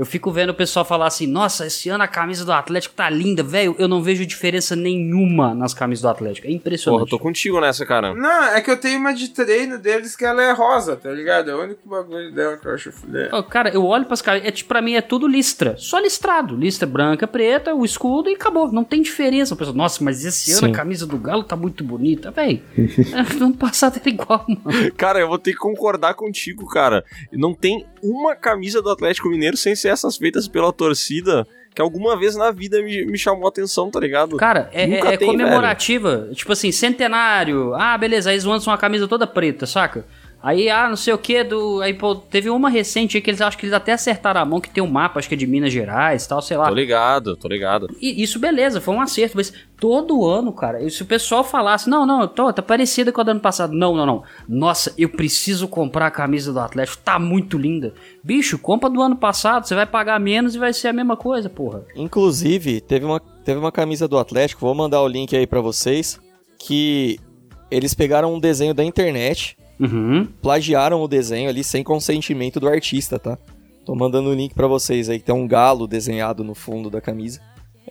Eu fico vendo o pessoal falar assim: nossa, esse ano a camisa do Atlético tá linda, velho. Eu não vejo diferença nenhuma nas camisas do Atlético. É Porra, impressionante. eu tô contigo nessa, cara. Não, é que eu tenho uma de treino deles que ela é rosa, tá ligado? É o único bagulho dela que eu acho filé. Ô, Cara, eu olho pras camisas, é, tipo, pra mim é tudo listra. Só listrado. Listra branca, preta, o escudo e acabou. Não tem diferença. O pessoal, nossa, mas esse ano Sim. a camisa do Galo tá muito bonita. Véi, <laughs> é, ano passado era igual, mano. Cara, eu vou ter que concordar contigo, cara. Não tem uma camisa do Atlético Mineiro sem ser essas feitas pela torcida que alguma vez na vida me, me chamou a atenção, tá ligado? Cara, é, é- é tem, comemorativa. Tipo assim, centenário. Ah, beleza, aí lançam uma camisa toda preta, saca? Aí, ah, não sei o que, do. Aí, pô, teve uma recente aí que eles acham que eles até acertaram a mão, que tem um mapa, acho que é de Minas Gerais tal, sei lá. Tô ligado, tô ligado. E isso, beleza, foi um acerto, mas todo ano, cara, e se o pessoal falasse, não, não, tô, tá parecida com a do ano passado. Não, não, não. Nossa, eu preciso comprar a camisa do Atlético, tá muito linda. Bicho, compra do ano passado, você vai pagar menos e vai ser a mesma coisa, porra. Inclusive, teve uma, teve uma camisa do Atlético, vou mandar o link aí pra vocês, que eles pegaram um desenho da internet, Uhum. plagiaram o desenho ali sem consentimento do artista, tá? Tô mandando o link pra vocês aí, que tem um galo desenhado no fundo da camisa.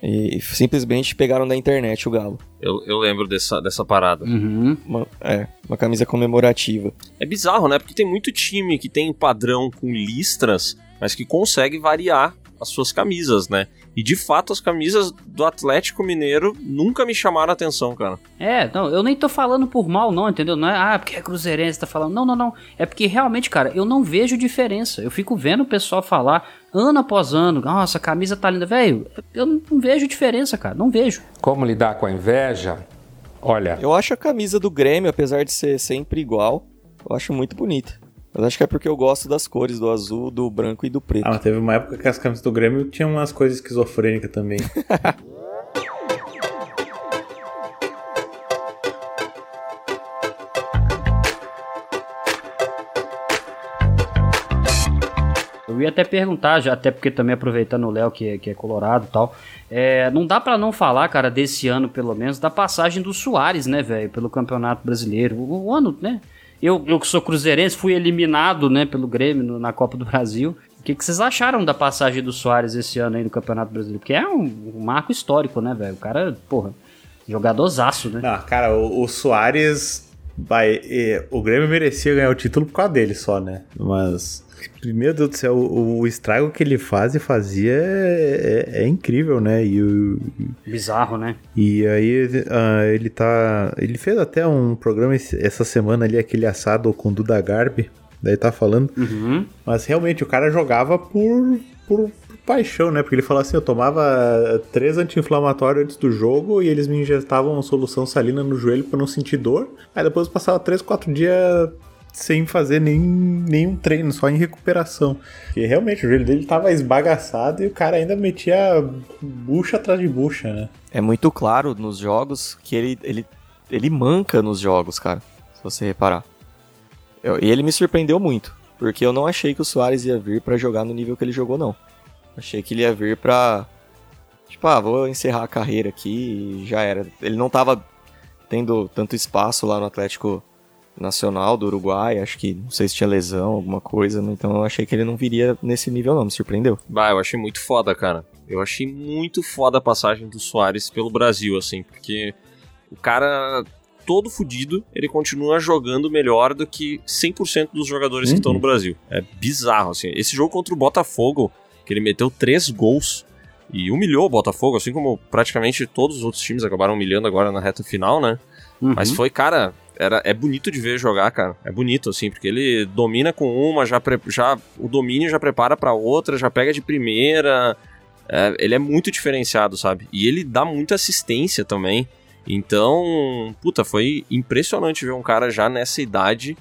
E simplesmente pegaram da internet o galo. Eu, eu lembro dessa, dessa parada. Uhum. Uma, é, uma camisa comemorativa. É bizarro, né? Porque tem muito time que tem um padrão com listras, mas que consegue variar as suas camisas, né? E de fato, as camisas do Atlético Mineiro nunca me chamaram a atenção, cara. É, não, eu nem tô falando por mal, não, entendeu? Não é, ah, porque é cruzeirense, tá falando. Não, não, não. É porque realmente, cara, eu não vejo diferença. Eu fico vendo o pessoal falar ano após ano, nossa, a camisa tá linda. Velho, eu não vejo diferença, cara, não vejo. Como lidar com a inveja? Olha. Eu acho a camisa do Grêmio, apesar de ser sempre igual, eu acho muito bonita. Mas acho que é porque eu gosto das cores, do azul, do branco e do preto. Ah, mas teve uma época que as camisas do Grêmio tinham umas coisas esquizofrênicas também. <laughs> Eu ia até perguntar, já até porque também aproveitando o Léo, que, é- que é colorado e tal. É, não dá pra não falar, cara, desse ano pelo menos, da passagem do Soares, né, velho, pelo Campeonato Brasileiro. O, o ano, né? Eu, eu que sou cruzeirense, fui eliminado, né, pelo Grêmio no- na Copa do Brasil. O que, que vocês acharam da passagem do Soares esse ano aí no Campeonato Brasileiro? Porque é um, um marco histórico, né, velho? O cara, porra, jogadorzaço, né? Não, cara, o, o Soares. Vai, o Grêmio merecia ganhar o título por causa dele só, né? Mas. Meu Deus do céu, o, o estrago que ele faz e fazia é, é- é incrível, né? E, o- Bizarro, né? e aí ah, ele tá. Ele fez até um programa essa semana ali, aquele assado com o Duda Garbi. Daí tá falando. Uhum. Mas realmente o cara jogava por, por, paixão, né? Porque ele falou assim: eu tomava três anti-inflamatórios antes do jogo e eles me injetavam solução salina no joelho pra não sentir dor. Aí depois eu passava três, quatro dias sem fazer nem, nenhum treino, só em recuperação. Porque realmente o joelho dele tava esbagaçado e o cara ainda metia bucha atrás de bucha, né? É muito claro nos jogos que ele, ele, ele manca nos jogos, cara. Se você reparar. Eu- e ele me surpreendeu muito. Porque eu não achei que o Soares ia vir pra jogar no nível que ele jogou, não. Achei que ele ia vir pra. Tipo, ah, vou encerrar a carreira aqui e já era. Ele não tava tendo tanto espaço lá no Atlético Nacional do Uruguai. Acho que não sei se tinha lesão, alguma coisa. Então eu achei que ele não viria nesse nível, não. Me surpreendeu. Bah, eu achei muito foda, cara. Eu achei muito foda a passagem do Soares pelo Brasil, assim, porque o cara todo fudido, ele continua jogando melhor do que 100% dos jogadores que estão no Brasil. É bizarro, assim. Esse jogo contra o Botafogo, que ele meteu três gols e humilhou o Botafogo, assim como praticamente todos os outros times acabaram humilhando agora na reta final, né? Uhum. Mas foi, cara, era, é bonito de ver jogar, cara. É bonito, assim, porque ele domina com uma, já, pre- já o domínio já prepara pra outra, já pega de primeira. É, ele é muito diferenciado, sabe? E ele dá muita assistência também. Então, puta, foi impressionante ver um cara já nessa idade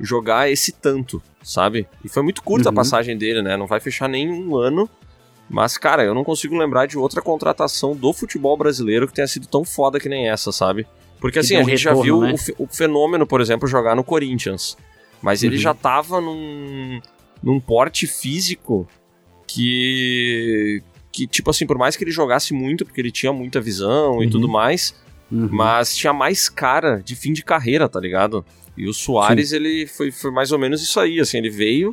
jogar esse tanto, sabe? E foi muito curta a Uhum. passagem dele, né? Não vai fechar nem um ano. Mas, cara, eu não consigo lembrar de outra contratação do futebol brasileiro que tenha sido tão foda que nem essa, sabe? Porque Que assim, a gente já retorno, viu né? o, o fenômeno, por exemplo, jogar no Corinthians. Mas ele Uhum. já tava num, num porte físico que. Que, tipo assim, por mais que ele jogasse muito, porque ele tinha muita visão e Uhum. tudo mais, Uhum. mas tinha mais cara de fim de carreira, tá ligado? E o Soares, ele foi, foi mais ou menos isso aí, assim, ele veio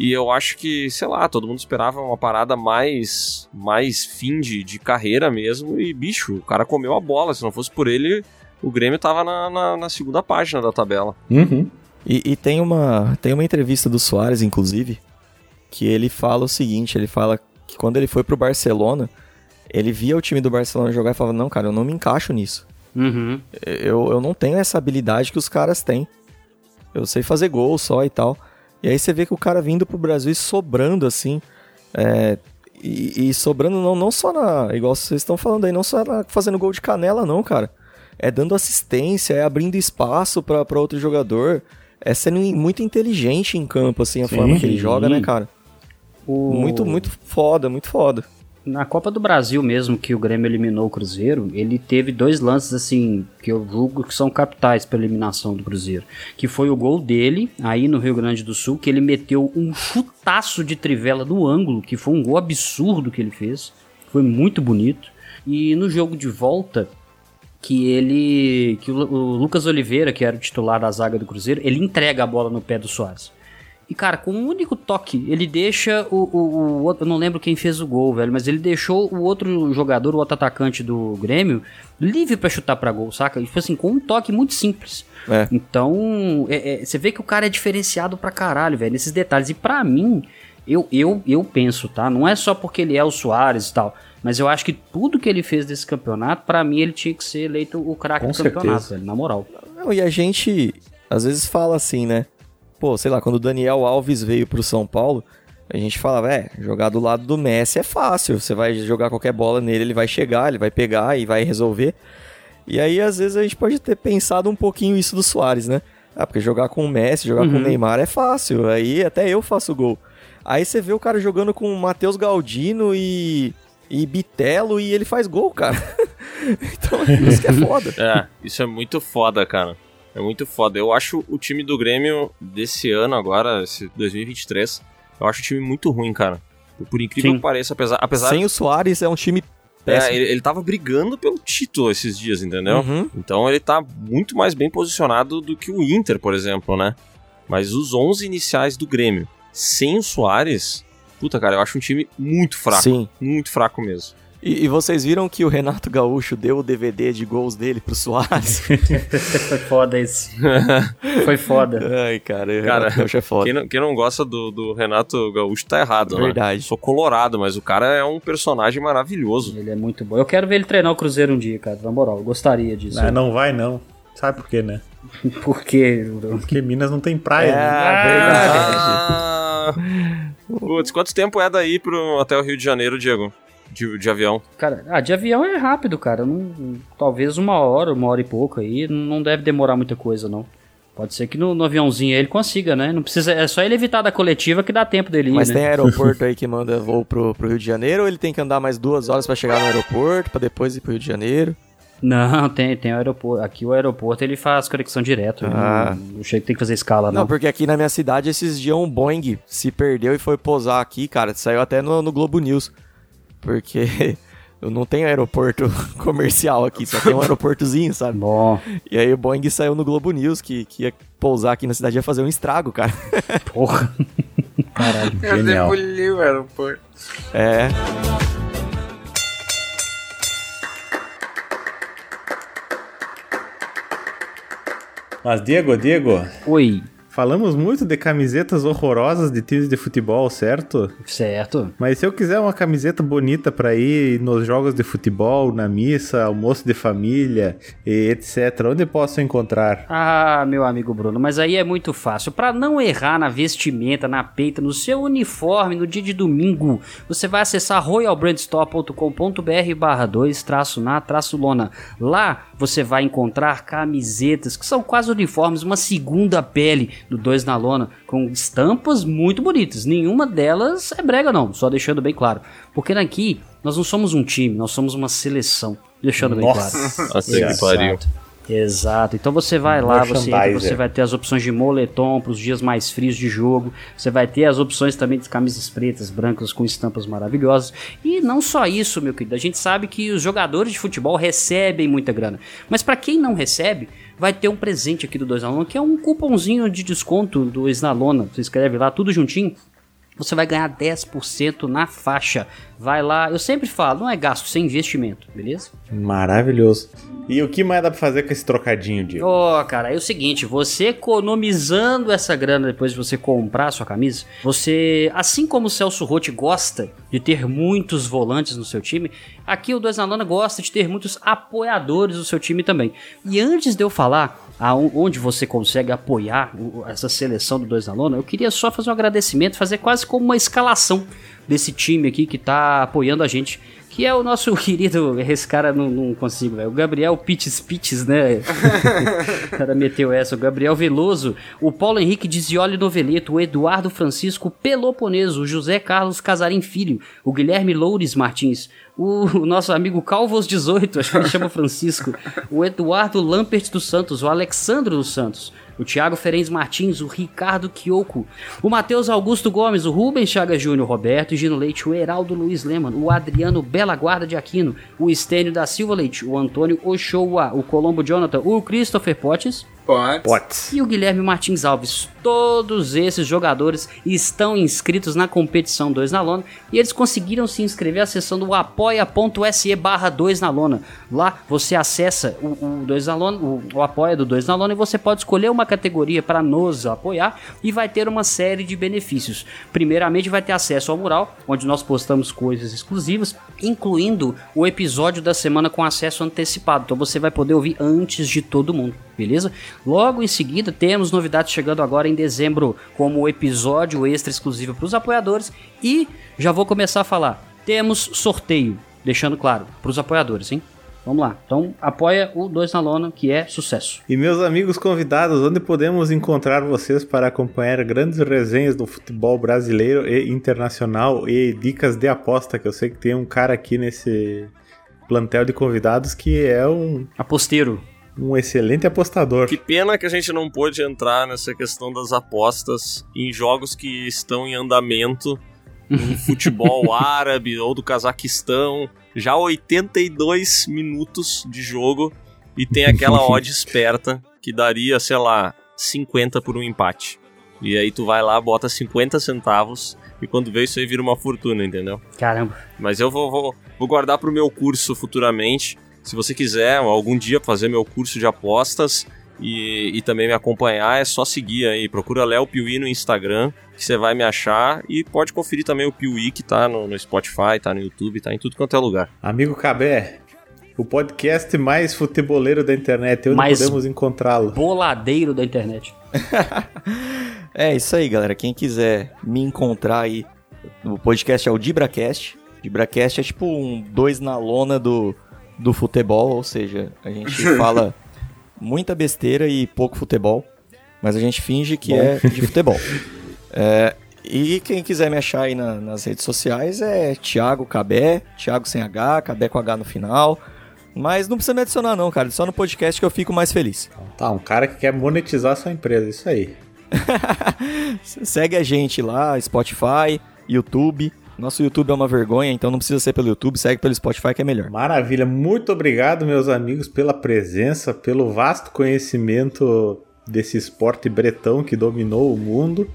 e eu acho que, sei lá, todo mundo esperava uma parada mais mais fim de, de carreira mesmo e, bicho, o cara comeu a bola, se não fosse por ele, o Grêmio tava na, na, na segunda página da tabela. Uhum. E, e tem, uma, tem uma entrevista do Soares, inclusive, que ele fala o seguinte: ele fala que quando ele foi pro Barcelona, ele via o time do Barcelona jogar e falava: Não, cara, eu não me encaixo nisso. Uhum. Eu, eu não tenho essa habilidade que os caras têm. Eu sei fazer gol só e tal. E aí você vê que o cara vindo pro Brasil e sobrando assim. é, e, e sobrando não, não só na. Igual vocês estão falando aí, não só na- fazendo gol de canela, não, cara. É dando assistência, é abrindo espaço pra pra outro jogador. é sendo muito inteligente em campo, assim, a Sim. forma que ele joga, né, cara? O- Muito, muito foda, muito foda. Na Copa do Brasil mesmo, que o Grêmio eliminou o Cruzeiro, ele teve dois lances assim, que eu julgo que são capitais para eliminação do Cruzeiro. Que foi o gol dele, aí no Rio Grande do Sul, que ele meteu um chutaço de trivela do ângulo, que foi um gol absurdo que ele fez. Foi muito bonito. E no jogo de volta, que ele. que o, o Lucas Oliveira, que era o titular da zaga do Cruzeiro, ele entrega a bola no pé do Soares. E, cara, com um único toque, ele deixa o, o, o outro. Eu não lembro quem fez o gol, velho, mas ele deixou o outro jogador, o outro atacante do Grêmio, livre pra chutar pra gol, saca? E foi assim, com um toque muito simples. É. Então, é- é, você vê que o cara é diferenciado pra caralho, velho, nesses detalhes. E pra mim, eu, eu, eu penso, tá? Não é só porque ele é o Soares e tal. Mas eu acho que tudo que ele fez desse campeonato, pra mim, ele tinha que ser eleito o craque do campeonato, certeza. velho, na moral. Não, e a gente às vezes fala assim, né? Pô, sei lá, quando o Daniel Alves veio pro São Paulo, a gente falava, é, jogar do lado do Messi é fácil. Você vai jogar qualquer bola nele, ele vai chegar, ele vai pegar e vai resolver. E aí, às vezes, a gente pode ter pensado um pouquinho isso do Soares, né? Ah, porque jogar com o Messi, jogar com o Uhum. Neymar é fácil. Aí até eu faço gol. Aí você vê o cara jogando com o Matheus Galdino e, e Bitelo e ele faz gol, cara. <laughs> então, isso que é foda. É, isso é muito foda, cara. É muito foda. Eu acho o time do Grêmio desse ano agora, esse 2023, eu acho o time muito ruim, cara. Por incrível Sim. que pareça, apesar, apesar Sem o Soares é um time péssimo. É, ele, ele tava brigando pelo título esses dias, entendeu? Uhum. Então ele tá muito mais bem posicionado do que o Inter, por exemplo, né? Mas os 11 iniciais do Grêmio, sem o Soares, puta, cara, eu acho um time muito fraco. Sim. Muito fraco mesmo. E, e vocês viram que o Renato Gaúcho deu o DVD de gols dele pro Soares? <laughs> Foi foda esse. Foi foda. Ai, cara, Cara, Gaúcho é foda. Quem não, quem não gosta do, do Renato Gaúcho tá errado, né? Verdade. Sou colorado, mas o cara é um personagem maravilhoso. Ele é muito bom. Eu quero ver ele treinar o Cruzeiro um dia, cara, na moral. Eu gostaria disso. Ah, não vai não. Sabe por quê, né? <laughs> Por quê? Porque Minas não tem praia, É, né? Ah, <laughs> Putz, quanto tempo é daí pro, até o Rio de Janeiro, Diego? De, de avião? Cara, ah, de avião é rápido, cara. Não, talvez uma hora, uma hora e pouco aí. Não deve demorar muita coisa, não. Pode ser que no, no aviãozinho aí ele consiga, né? Não precisa. É só ele evitar da coletiva que dá tempo dele ir, Mas né? tem aeroporto <laughs> aí que manda voo pro, pro Rio de Janeiro ou ele tem que andar mais duas horas pra chegar no aeroporto, pra depois ir pro Rio de Janeiro? Não, tem, tem aeroporto. Aqui o aeroporto ele faz conexão direto. ele Ah. Não, não chega, tem que fazer escala, Não, não. porque aqui na minha cidade esses dias um Boeing se perdeu e foi pousar aqui, cara. Saiu até no, no Globo News. Porque <laughs> eu não tenho aeroporto <laughs> comercial aqui, só tem um aeroportozinho, sabe? Bom. E aí o Boeing saiu no Globo News que, que ia pousar aqui na cidade ia fazer um estrago, cara. Porra. <laughs> Caralho. Eu demoli o aeroporto. É. Mas, Diego, Diego. Oi. Falamos muito de camisetas horrorosas de times de futebol, certo? Certo. Mas se eu quiser uma camiseta bonita pra ir nos jogos de futebol, na missa, almoço de família e etc, onde posso encontrar? Ah, meu amigo Bruno, mas aí é muito fácil. Pra não errar na vestimenta, na peita, no seu uniforme, no dia de domingo, você vai acessar royalbrandstore.com.br barra 2 traço na traço lona. Lá você vai encontrar camisetas que são quase uniformes, uma segunda pele do 2 na lona, com estampas muito bonitas. Nenhuma delas é brega não, só deixando bem claro. Porque aqui nós não somos um time, nós somos uma seleção. Deixando bem Nossa. claro. Nossa, que pariu. Exato. Então você vai lá, você, entra, você vai ter as opções de moletom para os dias mais frios de jogo. Você vai ter as opções também de camisas pretas, brancas com estampas maravilhosas. E não só isso, meu querido. A gente sabe que os jogadores de futebol recebem muita grana. Mas para quem não recebe, vai ter um presente aqui do 2 na Lona, que é um cupomzinho de desconto do Snalona. Você escreve lá tudo juntinho você vai ganhar 10% na faixa. Vai lá, eu sempre falo, não é gasto, sem investimento, beleza? Maravilhoso. E o que mais dá pra fazer com esse trocadinho, Diego? Ó, cara, é o seguinte, você economizando essa grana depois de você comprar a sua camisa, você, assim como o Celso Rotti gosta de ter muitos volantes no seu time, aqui o 2 na Lona gosta de ter muitos apoiadores no seu time também. E antes de eu falar onde você consegue apoiar essa seleção do 2 na Lona, eu queria só fazer um agradecimento, fazer quase como uma escalação desse time aqui que tá apoiando a gente, que é o nosso <laughs> querido. Esse cara não, não consigo, velho. O Gabriel Pitts Pitts, né? <laughs> o cara meteu essa. O Gabriel Veloso, o Paulo Henrique Dizioli Noveleto, o Eduardo Francisco Peloponeso, o José Carlos Casarim Filho, o Guilherme Loures Martins, o, nosso amigo Calvos 18, acho que ele chama Francisco, o Eduardo Lampert dos Santos, o Alexandro dos Santos, o Thiago Ferenz Martins, o Ricardo Kiyoko, o Matheus Augusto Gomes, o Rubens Chagas Júnior, Roberto Gino Leite, o Heraldo Luiz Leman, o Adriano Bela Guarda de Aquino, o Estênio da Silva Leite, o Antônio Ochoa, o Colombo Jonathan, o Christopher Potts, Pode. e o Guilherme Martins Alves. Todos esses jogadores estão inscritos na competição 2 na lona e eles conseguiram se inscrever acessando o apoia.se barra 2 na lona. Lá você acessa o, o 2 na lona, o, o apoia do 2 na lona e você pode escolher uma categoria para nos apoiar e vai ter uma série de benefícios. Primeiramente vai ter acesso ao mural, onde nós postamos coisas exclusivas, incluindo o episódio da semana com acesso antecipado. Então você vai poder ouvir antes de todo mundo beleza? Logo em seguida, temos novidades chegando agora em dezembro, como episódio extra exclusivo para os apoiadores. E já vou começar a falar: temos sorteio, deixando claro, para os apoiadores, hein? Vamos lá, então apoia o 2 na lona, que é sucesso. E meus amigos convidados, onde podemos encontrar vocês para acompanhar grandes resenhas do futebol brasileiro e internacional e dicas de aposta? Que eu sei que tem um cara aqui nesse plantel de convidados que é um aposteiro um excelente apostador. Que pena que a gente não pôde entrar nessa questão das apostas em jogos que estão em andamento no <laughs> futebol árabe ou do Cazaquistão. Já 82 minutos de jogo e tem aquela <laughs> odd esperta que daria, sei lá, 50 por um empate. E aí tu vai lá, bota 50 centavos e quando vê isso aí vira uma fortuna, entendeu? Caramba. Mas eu vou, vou, vou guardar pro meu curso futuramente. Se você quiser algum dia fazer meu curso de apostas e, e também me acompanhar, é só seguir aí. Procura Léo Piuí no Instagram, que você vai me achar. E pode conferir também o Piuí, que tá no, no Spotify, tá no YouTube, tá em tudo quanto é lugar. Amigo Cabé, o podcast mais futeboleiro da internet, onde Mais podemos encontrá-lo? Boladeiro da internet. <laughs> É isso aí, galera. Quem quiser me encontrar aí, o podcast é o DibraCast. DibraCast é tipo um dois na lona do, do futebol, ou seja, a gente <laughs> fala muita besteira e pouco futebol, mas a gente finge que Bom. é de futebol. É, e quem quiser me achar aí na- nas redes sociais é Thiago Cabé, Thiago sem H, Cabé com H no final. Mas não precisa me adicionar não, cara. Só no podcast que eu fico mais feliz. Tá, um cara que quer monetizar sua empresa, isso aí. <laughs> Segue a gente lá, Spotify, YouTube. Nosso YouTube é uma vergonha, então não precisa ser pelo YouTube, segue pelo Spotify que é melhor. Maravilha, muito obrigado, meus amigos, pela presença, pelo vasto conhecimento desse esporte bretão que dominou o mundo.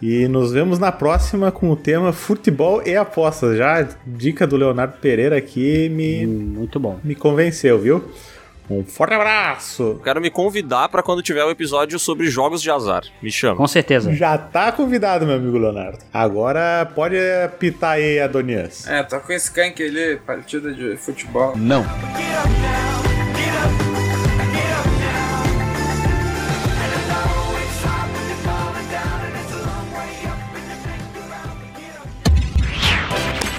E nos vemos na próxima com o tema futebol e apostas. Já a dica do Leonardo Pereira aqui me, muito bom. me convenceu, viu? Um forte abraço! Eu quero me convidar pra quando tiver o episódio sobre jogos de azar. Me chama. Com certeza. Já tá convidado, meu amigo Leonardo. Agora pode pitar aí, Adonias. É, tô com esse Skank ali, partida de futebol. Não.